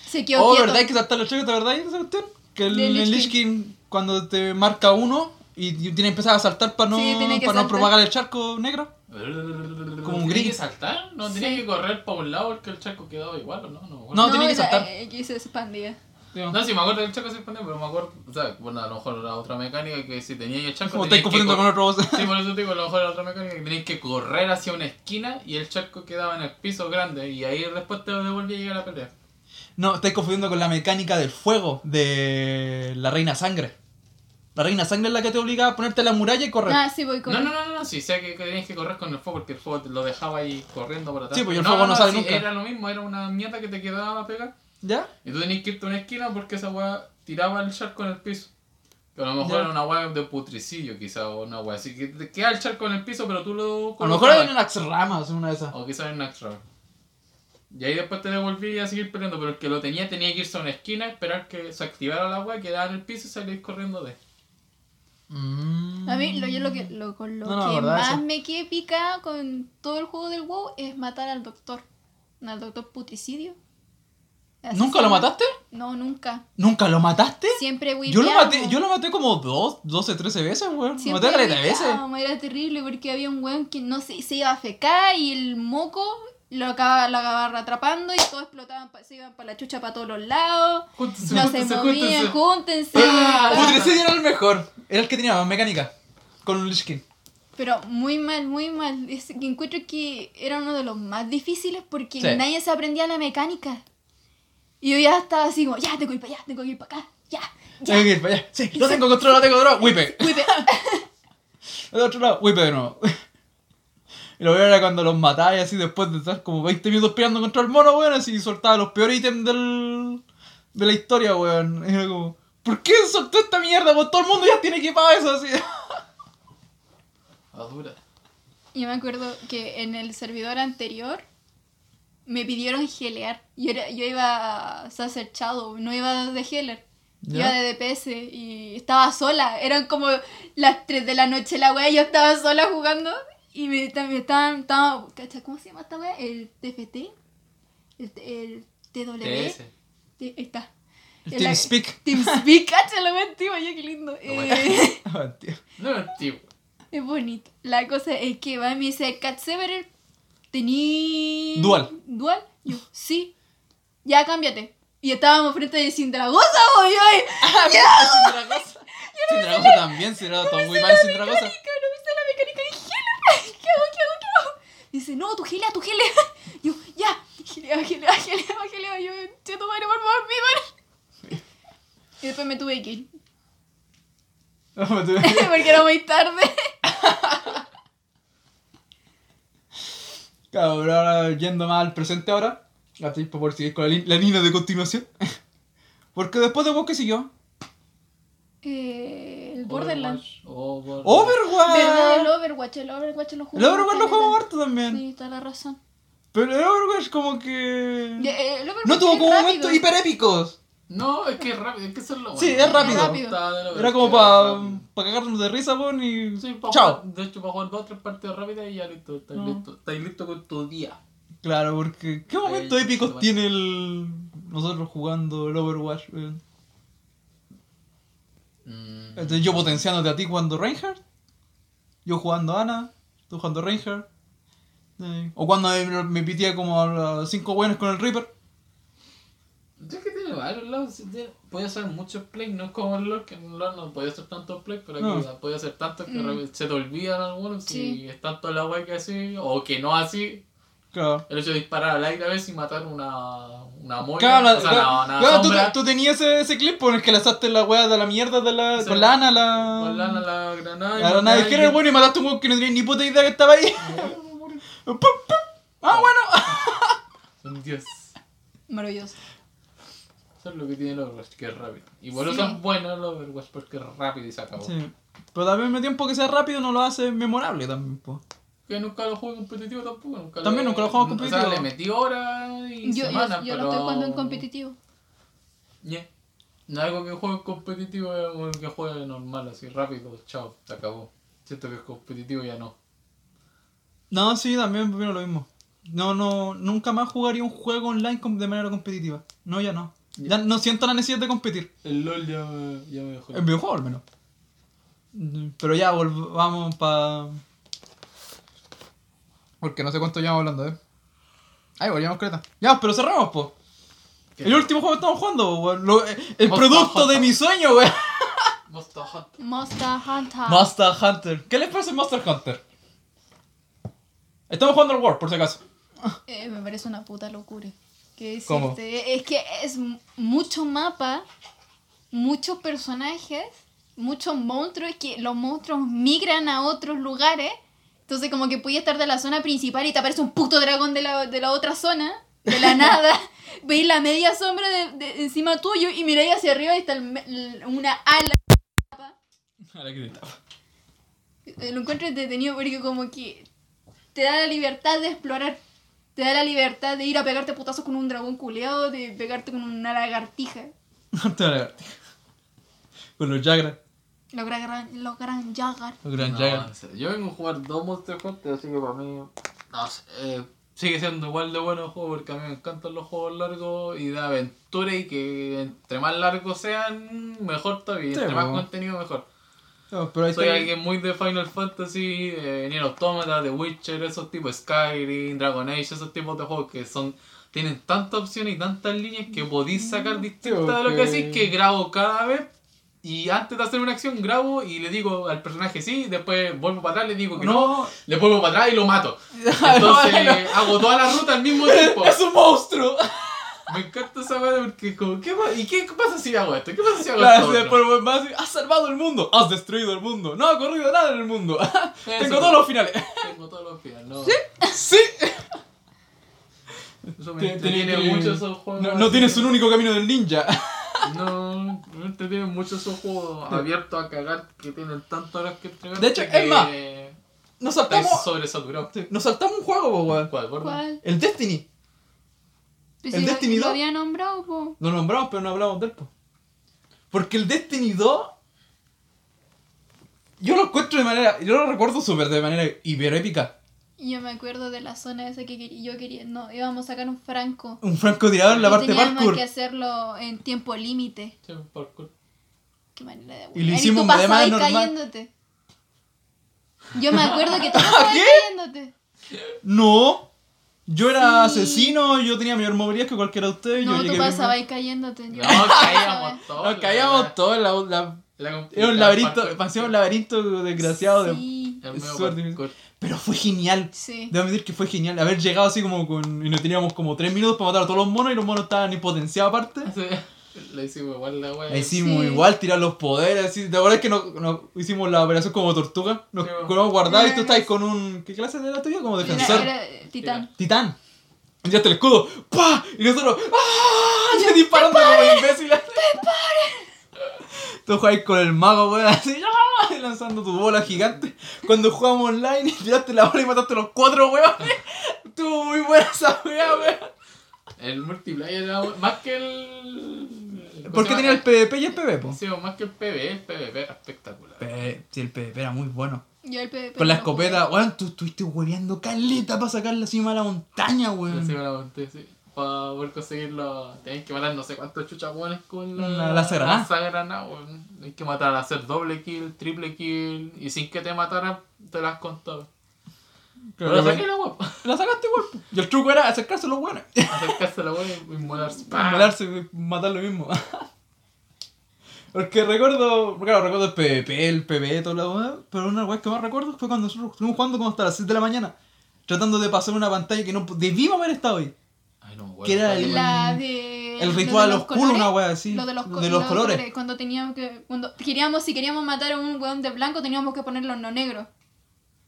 Se quedó Oh, quieto. ¿verdad? Que saltar los chicos, ¿de verdad? esa cuestión? Que el, De el Lich Lich King, cuando te marca uno y y tiene que empezar a saltar para no, Sí, para no propagar el charco negro. Como un ¿Tenía gris. que saltar? No, tenía Sí. que correr para un lado porque el charco quedaba igual, ¿o no? No. No, tenía que saltar. eh, Aquí se expandía. No, sí, me acuerdo del charco se expandía, pero me acuerdo, o sea, bueno, a lo mejor era otra mecánica que si tenía el charco. Como tenías estáis confundiendo que con otro. Sí, por eso te digo, a lo mejor era otra mecánica que tenías que correr hacia una esquina y el charco quedaba en el piso grande y ahí después te devolvía y llegar a la pelea. No, estáis confundiendo con la mecánica del fuego de la Reina Sangre. La Reina Sangre es la que te obliga a ponerte en la muralla y correr. Ah, sí, voy con No, no, no, no, no, sí, sé que, que tenías que correr con el fuego porque el fuego te lo dejaba ahí corriendo por atrás. Sí, pues, el fuego no sale nunca. Era lo mismo, era una mierda que te quedaba a pegar. ¿Ya? Y tú tenías que irte a una esquina porque esa weá tiraba el charco en el piso. Que a lo mejor Ya. era una weá de putricidio, quizá, o una weá. Así que te queda el charco en el piso, pero tú lo. A lo mejor hay colocabas. una Axramas, una de esas. O quizás en un extra. Y ahí después te devolví a seguir peleando, pero el que lo tenía tenía que irse a una esquina, esperar que se activara la weá, quedaba en el piso y salir corriendo de. Mm. A mí, lo, yo lo que, lo, con lo No, no, que verdad, más eso. me quedé picada con todo el juego del WoW es matar al doctor. Al doctor putricidio. Así ¿Nunca lo mataste? No, nunca. ¿Nunca lo mataste? Siempre Yo lo maté, yo lo maté como dos, 12, 13 veces, weón. Lo maté caleta de veces. wipeamos, Era terrible porque había un weón que no se, se iba a fecar y el moco lo acaba, lo acababa atrapando y todos explotaban, se iban para la chucha para todos los lados. Júntense, No se júntense, movían, júntense. júntense. Ah, Putricidio era el mejor. Era el que tenía más mecánica. Con Lich King. Pero muy mal, muy mal. Es que encuentro que era uno de los más difíciles porque Sí. nadie se aprendía la mecánica. Y yo ya estaba así como, ya, tengo que ir para allá, tengo que ir para acá, ya, ya. Tengo que ir para allá. Sí, lo tengo controlado, lo tengo controlado. Wipe. Wipe. [LAUGHS] Del otro lado, wipe de nuevo. Y lo peor era cuando los matáis así después de estar como 20 minutos peleando contra el mono, weón, así soltaba los peores ítems del, de la historia, weón. Y era como, ¿por qué soltó esta mierda? Pues todo el mundo ya tiene equipado eso así. Dura. Yo me acuerdo que en el servidor anterior me pidieron gelear. Yo, era, yo iba a hacer Shadow, no iba de healer. ¿Ya? Iba de DPS y estaba sola. Eran como las 3 de la noche la wea. Yo estaba sola jugando y me, me estaban. Estaba, ¿cacha? ¿Cómo se llama esta wea? El TFT. El, el TW. TS. T- ahí está. El El- TeamSpeak. [LAUGHS] TeamSpeak, cacha la wea antigua, ya qué lindo. Eh, Ah, [LAUGHS] tío. [LAUGHS] No antiguo. es bonito. La cosa es que va y me dice, Cat Severer, ¿tení... Dual. ¿Dual? Yo, sí. Ya, cámbiate. Y estábamos frente de Sindragosa, voy ahí. Sindragosa. Sindragosa también, si era todo muy mal Sindragosa. Mecánica, no me sé la mecánica de Healer. ¿Qué hago, qué hago, qué hago? Dice, no, tu gelea, tu gelea. [LAUGHS] Yo, ya. Gelea, gelea, gelea, gelea. Yo, che, tu madre, por favor, mi madre. Y después me tuve que ir. [LAUGHS] Me tuve- [LAUGHS] Porque era muy tarde. Claro, ahora yendo más al presente ahora. Para poder seguir con la, la línea de continuación. Porque después de vos, ¿qué siguió? Eh, el Borderlands. Overwatch. ¡Overwatch! ¿Verdad? El Overwatch. El Overwatch lo jugué. El Overwatch lo jugamos harto también. Sí, toda la razón. Pero el Overwatch como que... Eh, el Overwatch No tuvo como rápido. momentos hiper épicos. No, es que es rápido, es que eso es lo Sí, bueno. es rápido. Era como para pa cagarnos de risa, pon, y... Sí, pa Chao. jugar- de hecho, para jugar dos o tres partidas rápidas y ya listo, estás No. listo. Estás listo con tu día. Claro, porque... ¿Qué momentos épicos tiene el... Nosotros jugando el Overwatch, weón? Mm. Entonces, yo potenciándote a ti jugando Reinhardt. Yo jugando Ana. Tú jugando Reinhardt. eh, O cuando me, me pitía como a 5 buenos con el Reaper. Es que tiene varios lados. Puede hacer muchos plays, no es como el LoL, que en el LoL no podía hacer tantos plays, pero aquí No. puede hacer tantos que Mm. se te olvidan algunos. Sí. Si es tanto la wea que así, o que no así. Claro. El hecho de disparar al aire a veces y matar una, una moira. Claro, o sea, claro, una, una claro, tú, tenías ese, ese clip por el que lanzaste la wea de la mierda de la, Sí. con la Ana, la. Con lana, la granada. y la matar Ana a de Hero, alguien. bueno, y mataste a un weón que no tenía ni puta idea que estaba ahí. Pum, [LAUGHS] pum. Ah, bueno. [LAUGHS] Son 10. Maravilloso. Eso es lo que tiene el Overwatch, que es rápido. Y por Sí. eso es bueno el Overwatch, porque es rápido y se acabó. Sí. Pero también me tiempo que sea rápido no lo hace memorable también, po. Que nunca lo juego competitivo tampoco. Nunca También nunca lo juego O sea, competitivo. le metí horas y Yo, yo, semanas, yo pero... lo estoy jugando en competitivo. Ñe. No algo que juegue competitivo es algo que juegue normal, así rápido, chao, se acabó. Siento que es competitivo ya no. No, sí, también opino lo mismo. No, no, nunca más jugaría un juego online de manera competitiva. No, ya no. Ya no siento la necesidad de competir. El LOL ya me, ya me dejó. En videojuego al menos. Pero ya, volv- vamos pa... Porque no sé cuánto llevamos hablando, ¿eh? Ahí volvamos creta. Ya, pero cerramos, po. ¿Qué? El último juego que estamos jugando, po, weón. Lo- eh, el Monster producto de Hunter. mi sueño, weón. Monster Hunter. Monster Hunter. Monster Hunter. ¿Qué les parece Monster Hunter? Estamos jugando al War, por si acaso. Eh, me parece una puta locura. ¿Qué decirte? ¿Cómo? Es que es m- mucho mapa, muchos personajes, muchos monstruos, que los monstruos migran a otros lugares. Entonces como que puedes estar de la zona principal y te aparece un puto dragón de la, de la otra zona, de la [LAUGHS] nada. Veis la media sombra de, de- encima tuyo y miráis hacia arriba y está el una ala. [LAUGHS] Eh, Lo encuentro entretenido porque como que te da la libertad de explorar. Te da la libertad de ir a pegarte putazos con un dragón culeado, de pegarte con una lagartija. [LAUGHS] Con los Jagra. Los gran, los gran Jagar. Los Grand No, serio, Yo vengo a jugar dos Monster Hunter, así que para mí. No sé, eh, sigue siendo igual de bueno el juego porque a mí me encantan los juegos largos y de aventura y que entre más largos sean, mejor todavía. y Sí, entre más contenido, mejor. No, pero ahí Soy alguien muy de Final Fantasy, eh, Nier Automata, The Witcher, esos tipos, Skyrim, Dragon Age, esos tipos de juegos que son tienen tantas opciones y tantas líneas que podéis sacar distintas de lo que decís que grabo cada vez y antes de hacer una acción grabo y le digo al personaje sí, después vuelvo para atrás, le digo que no, No, le vuelvo para atrás y lo mato. [LAUGHS] Entonces hago toda la ruta al mismo tiempo. [LAUGHS] es un monstruo. [LAUGHS] Me encanta esa weá porque como, ¿qué, ¿y qué pasa si hago esto? ¿Qué pasa si hago Claro, esto? después has salvado el mundo, has destruido el mundo, no ha ocurrido nada en el mundo. Tengo todos los finales. Tengo todos los finales, no. sí. Eso me Tiene- entretiene tiene- mucho esos juegos. No, tienes un único camino del ninja. No, me entretienen mucho esos juegos abiertos a cagar que tienen tantas horas que entregar. De hecho, que es más, Nos saltamos, sobresaturados. sí, nos saltamos un juego, weón. ¿Cuál? ¿Cuál? El Destiny. Pues ¿El si lo- Destiny lo 2? había nombrado, po. Lo nombramos, pero no hablamos de él, po. Porque el Destiny 2. Yo lo encuentro de manera. Yo lo recuerdo súper de manera hiperépica. Y yo me acuerdo de la zona esa que yo quería. No, íbamos a sacar un franco. Un francotirador en la Y parte teníamos parkour. que hacerlo en tiempo límite. Sí, parkour. Qué manera de Y lo hicimos tú de pasabas normal. cayéndote. Yo me acuerdo que [LAUGHS] tú ¿Qué? cayéndote. No. Yo era Sí. asesino, yo tenía mayor movilidad que cualquiera de ustedes. No, yo tú pasabas cayéndote. Yo No, caíamos todos. Nos caíamos todos. La, la- La era un laberinto, parecía un laberinto desgraciado. de- Sí, El Es medio. Pero fue genial. sí. Debo admitir que fue genial. Haber llegado así como con. Y nos teníamos como 3 minutos para matar a todos los monos y los monos estaban impotenciados aparte. Sí. [LAUGHS] Hicimos igual la wea. Ahí hicimos Sí. igual, tirar los poderes, así. ¿Te acuerdas que no, no- hicimos la operación como tortuga? Nos Sí, guardados y tú estabas con un. ¿Qué clase de la tuya? Como defensor. era, eh, titán. Titán. Y ya el escudo. ¡Pah! Y nosotros. ¡Ah! Ya disparando como imbéciles. Tú jugáis con el mago, weón, [LAUGHS] así. ¡ah! Lanzando tu bola gigante. Cuando jugamos online y [LAUGHS] tiraste la bola y mataste a los cuatro weones. [LAUGHS] Estuvo muy buena esa wea, weón. El multiplayer era más que el. Porque tenía el PvP y el PvP, po. Sí, más que el PvE, el PvP era espectacular. Pe- Sí, el PvP era muy bueno. Yo el PvP Con la escopeta, weón, tú estuviste hueveando caleta para sacar la cima de la montaña, weón. me la monté, sí. Para poder conseguirlo, tenéis que matar no sé cuántos chuchapones con la, La. Hay que matar, hacer doble kill, triple kill, y sin que te mataran, te las contaba. Pero la saqué la guapa. La sacaste igual. po. Y el truco era acercarse a los buenos. Acercarse a la wea y inmolarse. [LAUGHS] Inmolarse y matar lo mismo. [LAUGHS] Porque recuerdo, claro, recuerdo el PvP, el PvE, toda la weá, pero una weá que más recuerdo fue cuando nosotros estuvimos jugando como hasta las 6 de la mañana, tratando de pasar una pantalla que no debimos haber estado ahí. Ay, no me acuerdo. Que era el- La de. El lo ritual de los oscuro, colores. una weá así. Lo de los, co- de los colores. Cuando teníamos que. Cuando queríamos, si queríamos matar a un weón de blanco, teníamos que ponerlo no negro.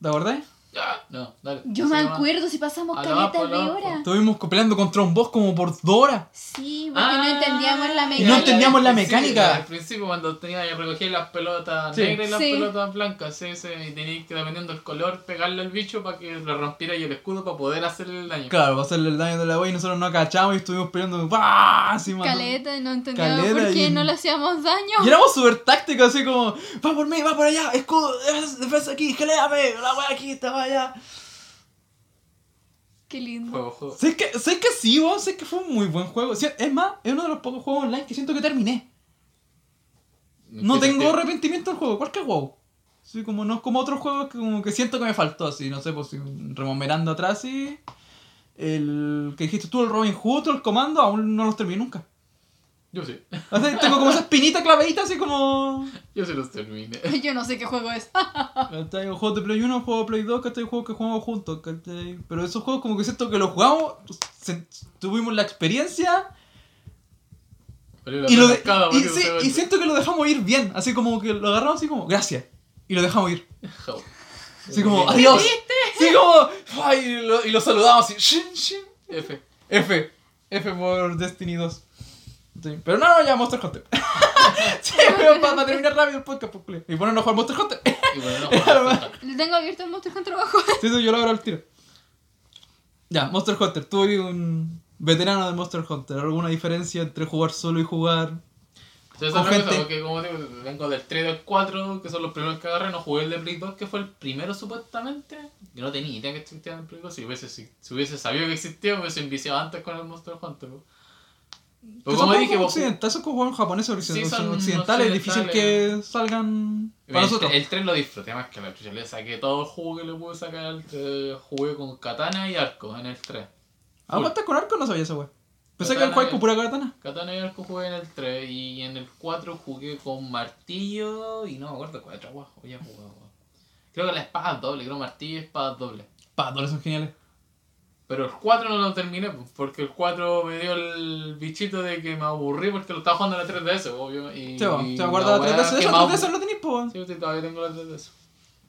¿Te acordás? Ya, no, dale. Yo me acuerdo si pasamos caletas de horas. Estuvimos peleando contra un boss como por 2 horas. Sí, porque no Ah, entendíamos la Y no mecánica. entendíamos la Sí, mecánica. al principio cuando tenía que recoger las pelotas Sí. negras y las Sí. pelotas blancas, sí, sí, y tenías que dependiendo del color pegarle al bicho para que le rompiera y el escudo para poder hacerle el daño. Claro, para hacerle el daño de la weá y nosotros no cachamos y estuvimos peleando. ¡Bah! Así. Caleta y no entendíamos Caleta por qué y- no le hacíamos daño. Y éramos súper tácticos, así como, va por mí, va por allá, escudo, defensa- aquí, geléame, la wea aquí, estaba allá. Qué lindo. Juego, juego. Sé que, sé que sí, vos, sé que fue un muy buen juego. Es más, es uno de los pocos juegos online que siento que terminé. No ¿En qué tengo arrepentimiento del juego, cualquier juego. Sí, como no es como otros juegos que como que siento que me faltó, así, no sé, pues si remomerando atrás, sí. El que dijiste tú, el Robin Hood o el Comando, aún no los terminé nunca. Yo sí. O sea, tengo como esa espinita clavedita, así como... Yo sí los terminé. [LAUGHS] Yo no sé qué juego es. [LAUGHS] ¿Cachai? Un juego de Play 1, un juego de Play 2, ¿cachai? Juegos que jugamos juntos, ¿cachai? Pero esos juegos como que siento que los jugamos, tuvimos la experiencia la y, lo de- y, sí, y siento que lo dejamos ir bien, así como que lo agarramos así como, gracias, y lo dejamos ir. Así como, adiós. Así como, y, lo, y lo saludamos así. F. F, F por Destiny 2. Sí, Pero no, no, ya Monster Hunter. [LAUGHS] sí, pero para, terminar rápido el podcast, pues, y ponernos a jugar Monster Hunter. Y bueno, no, juego. [LAUGHS] Le tengo abierto el Monster Hunter abajo. Sí, eso yo lo abro al tiro. Ya, Monster Hunter. Tú eres un veterano de Monster Hunter. ¿Alguna diferencia entre jugar solo y jugar? Sí, Con es gente. porque como digo, vengo del 3 y del 4, que son los primeros que agarré, no jugué el de Play 2, que fue el primero supuestamente. Yo no tenía idea que existía en Play 2, si hubiese, si, si hubiese sabido que existía, me hubiese enviciado antes con el Monster Hunter. ¿no? Que son como dije, vos, occidentales, esos juegos japoneses occidentales, Sí, son occidentales, es difícil que occidentales. salgan para el, nosotros. el 3 lo disfruté más que la chucha, le saqué todo el jugo que le pude sacar al 3, jugué con katana y arco en el 3. Ah, ¿vos estás con arco? No sabía esa wea. Pensé que Katana el juego es- con pura katana. Katana y arco jugué en el 3 y en el 4 jugué con martillo y no me acuerdo cuál otra guajo ya jugado. Creo que la espada es doble, creo martillo y espada es doble. Pa, todos son geniales. Pero el 4 no lo terminé, porque el 4 me dio el bichito de que me aburrí porque lo estaba jugando en la 3DS, obvio. Y, Sí, y te acuerdas la de la weá 3DS. que Eso me abu- 3DS lo tenéis, po. Sí, todavía tengo la 3DS.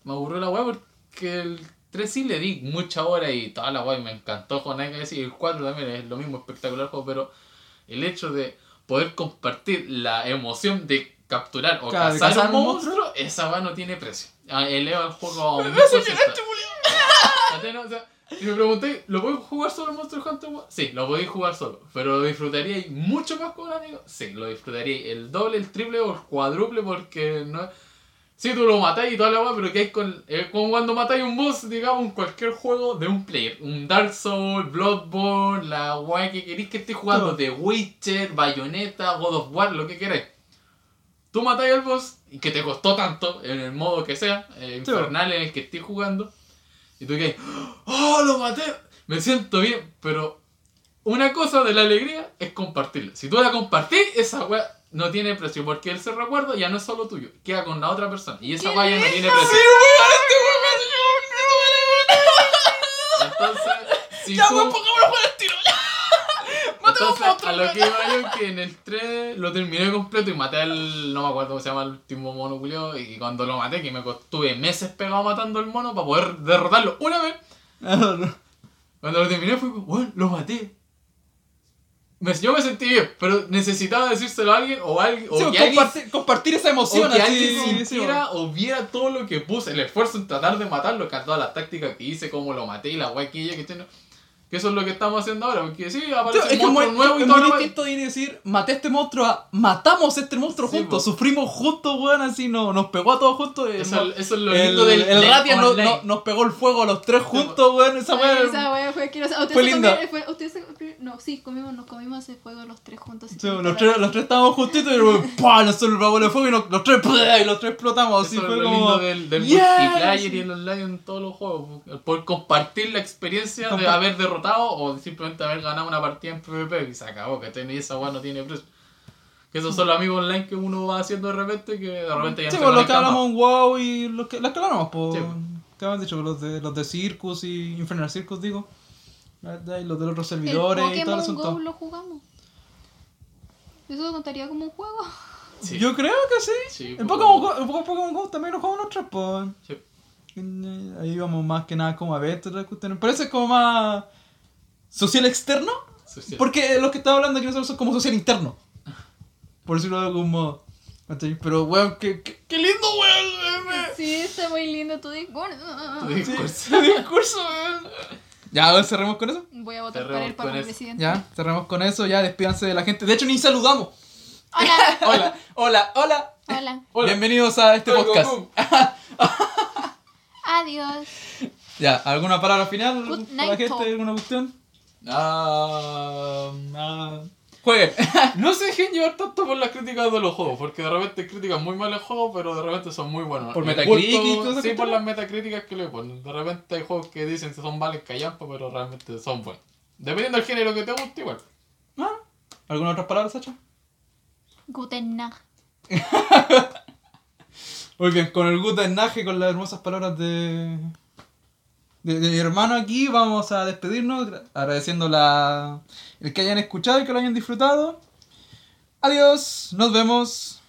Me aburrió la weá porque el 3 sí le di mucha hora y toda la weá me encantó que decir. Y el 4 también es lo mismo, espectacular juego, pero el hecho de poder compartir la emoción de capturar o Claro, cazar, cazar un un monstruo, esa weá no tiene precio. Ah, Eleva el juego a un [LAUGHS] es y me pregunté, ¿lo puedo jugar solo en Monster Hunter? Sí, lo podéis jugar solo. ¿Pero lo disfrutaría mucho más con un amigo? Sí, lo disfrutaría el doble, el triple o el cuádruple porque no... Sí, tú lo matáis y toda la weá, pero que hay con... Es como cuando matáis un boss, digamos, en cualquier juego de un player. Un Dark Souls, Bloodborne, la weá que queréis que esté jugando, de Witcher, Bayonetta, God of War, lo que queráis. Tú matáis al boss y que te costó tanto, en el modo que sea, eh, infernal en el que estés jugando, y tú que ¡Oh, lo maté! Me siento bien, pero una cosa de la alegría es compartirla. Si tú la compartís, esa weá no tiene precio, porque ese recuerdo ya no es solo tuyo, queda con la otra persona, y esa ¡Qué weá ya no tiene precio. [LAUGHS] Entonces, si tú... weón, pongámoslo por el tiro. ya. Matemos Entonces, a lo que iba yo que en el 3 lo terminé completo y maté al. No me acuerdo cómo se llama el último mono culiao. Y cuando lo maté, que me estuve meses pegado matando al mono para poder derrotarlo una vez. Cuando lo terminé fue como, bueno, lo maté. Me- yo me sentí bien, pero necesitaba decírselo a alguien o alguien. O Sí, que alguien compartir, esa emoción o que así, alguien sí, sintiera o viera todo lo que puse, el esfuerzo en tratar de matarlo, que todas las tácticas que hice, cómo lo maté y la guay que hice, que que eso es lo que estamos haciendo ahora, porque sí, aparece es un que muy, monstruo nuevo y es todo muy lo distinto de decir, maté a este monstruo a matamos a este monstruo Sí, juntos, po. sufrimos juntos, weón, así no, nos pegó a todos juntos. eh, Eso, no- eso es lo el, lindo del, el Ratia no- no- nos pegó el fuego a los tres juntos, weón, esa weón. Esa wea fue asquerosa. Ustedes fue se linda. comieron- fue- ustedes se- no, sí, comimos, nos comimos ese fuego los tres juntos. Sí, los, tres, los tres estábamos justitos y luego [LAUGHS] ¡pah! nos soltó el fuego y nos- los tres ¡pah! y los tres explotamos. Así Eso es fue lo como. lindo del, del Yes. multiplayer y el online en todos los juegos. Poder compartir la experiencia de haber derrotado o simplemente haber ganado una partida en PvP y se acabó, que y esa weá no tiene precio. Que esos son los amigos online que uno va haciendo de repente que de repente ya Sí, no se pues los que hablamos en WoW y los que, las que hablamos, pues. Sí. ¿Qué habían dicho? Los de, los de Circus y Infernal Circus, digo. Y los de los otros El servidores y todo el Pokémon asunto. Go lo jugamos. ¿Eso contaría como un juego? Sí. Yo creo que sí. Sí, el pues, Pokémon Go, el Pokémon Go también lo jugamos nosotros, pues. Sí. Eh, Ahí vamos más que nada como a ver otras cuestiones. Parece como más social externo. Social. Porque los que estaba hablando aquí nosotros son como social interno. Por decirlo de algún modo. Pero weón, qué, qué, qué lindo weón. Sí, está muy lindo tu discurso. Tu discurso. ese discurso, weón. Ya, a ver, cerremos con eso. Voy a votar Cerremos para el con para presidente. Ya, cerremos con eso. Ya, despídanse de la gente. De hecho, ni saludamos. Hola. [LAUGHS] Hola, hola, hola. Hola. Hola. Bienvenidos a este Soy podcast. Adiós. [LAUGHS] Ya, ¿alguna palabra final Good para la night, gente? ¿Alguna cuestión? Ah, ah. Jueguen. [LAUGHS] No se dejen llevar tanto por las críticas de los juegos, porque de repente critican muy mal el juego, pero de repente son muy buenos. Por Metacritic y esas Sí, por las metacríticas que le ponen. De repente hay juegos que dicen que son vales callampa, pero realmente son buenos. Dependiendo del género que te guste, igual. ¿Ah? ¿Alguna otra palabra, Sacha? Guten Nacht. [LAUGHS] Muy bien, con el Guten Nacht y con las hermosas palabras de, de, mi hermano aquí, vamos a despedirnos gra- agradeciendo la, el que hayan escuchado y que lo hayan disfrutado. Adiós, nos vemos.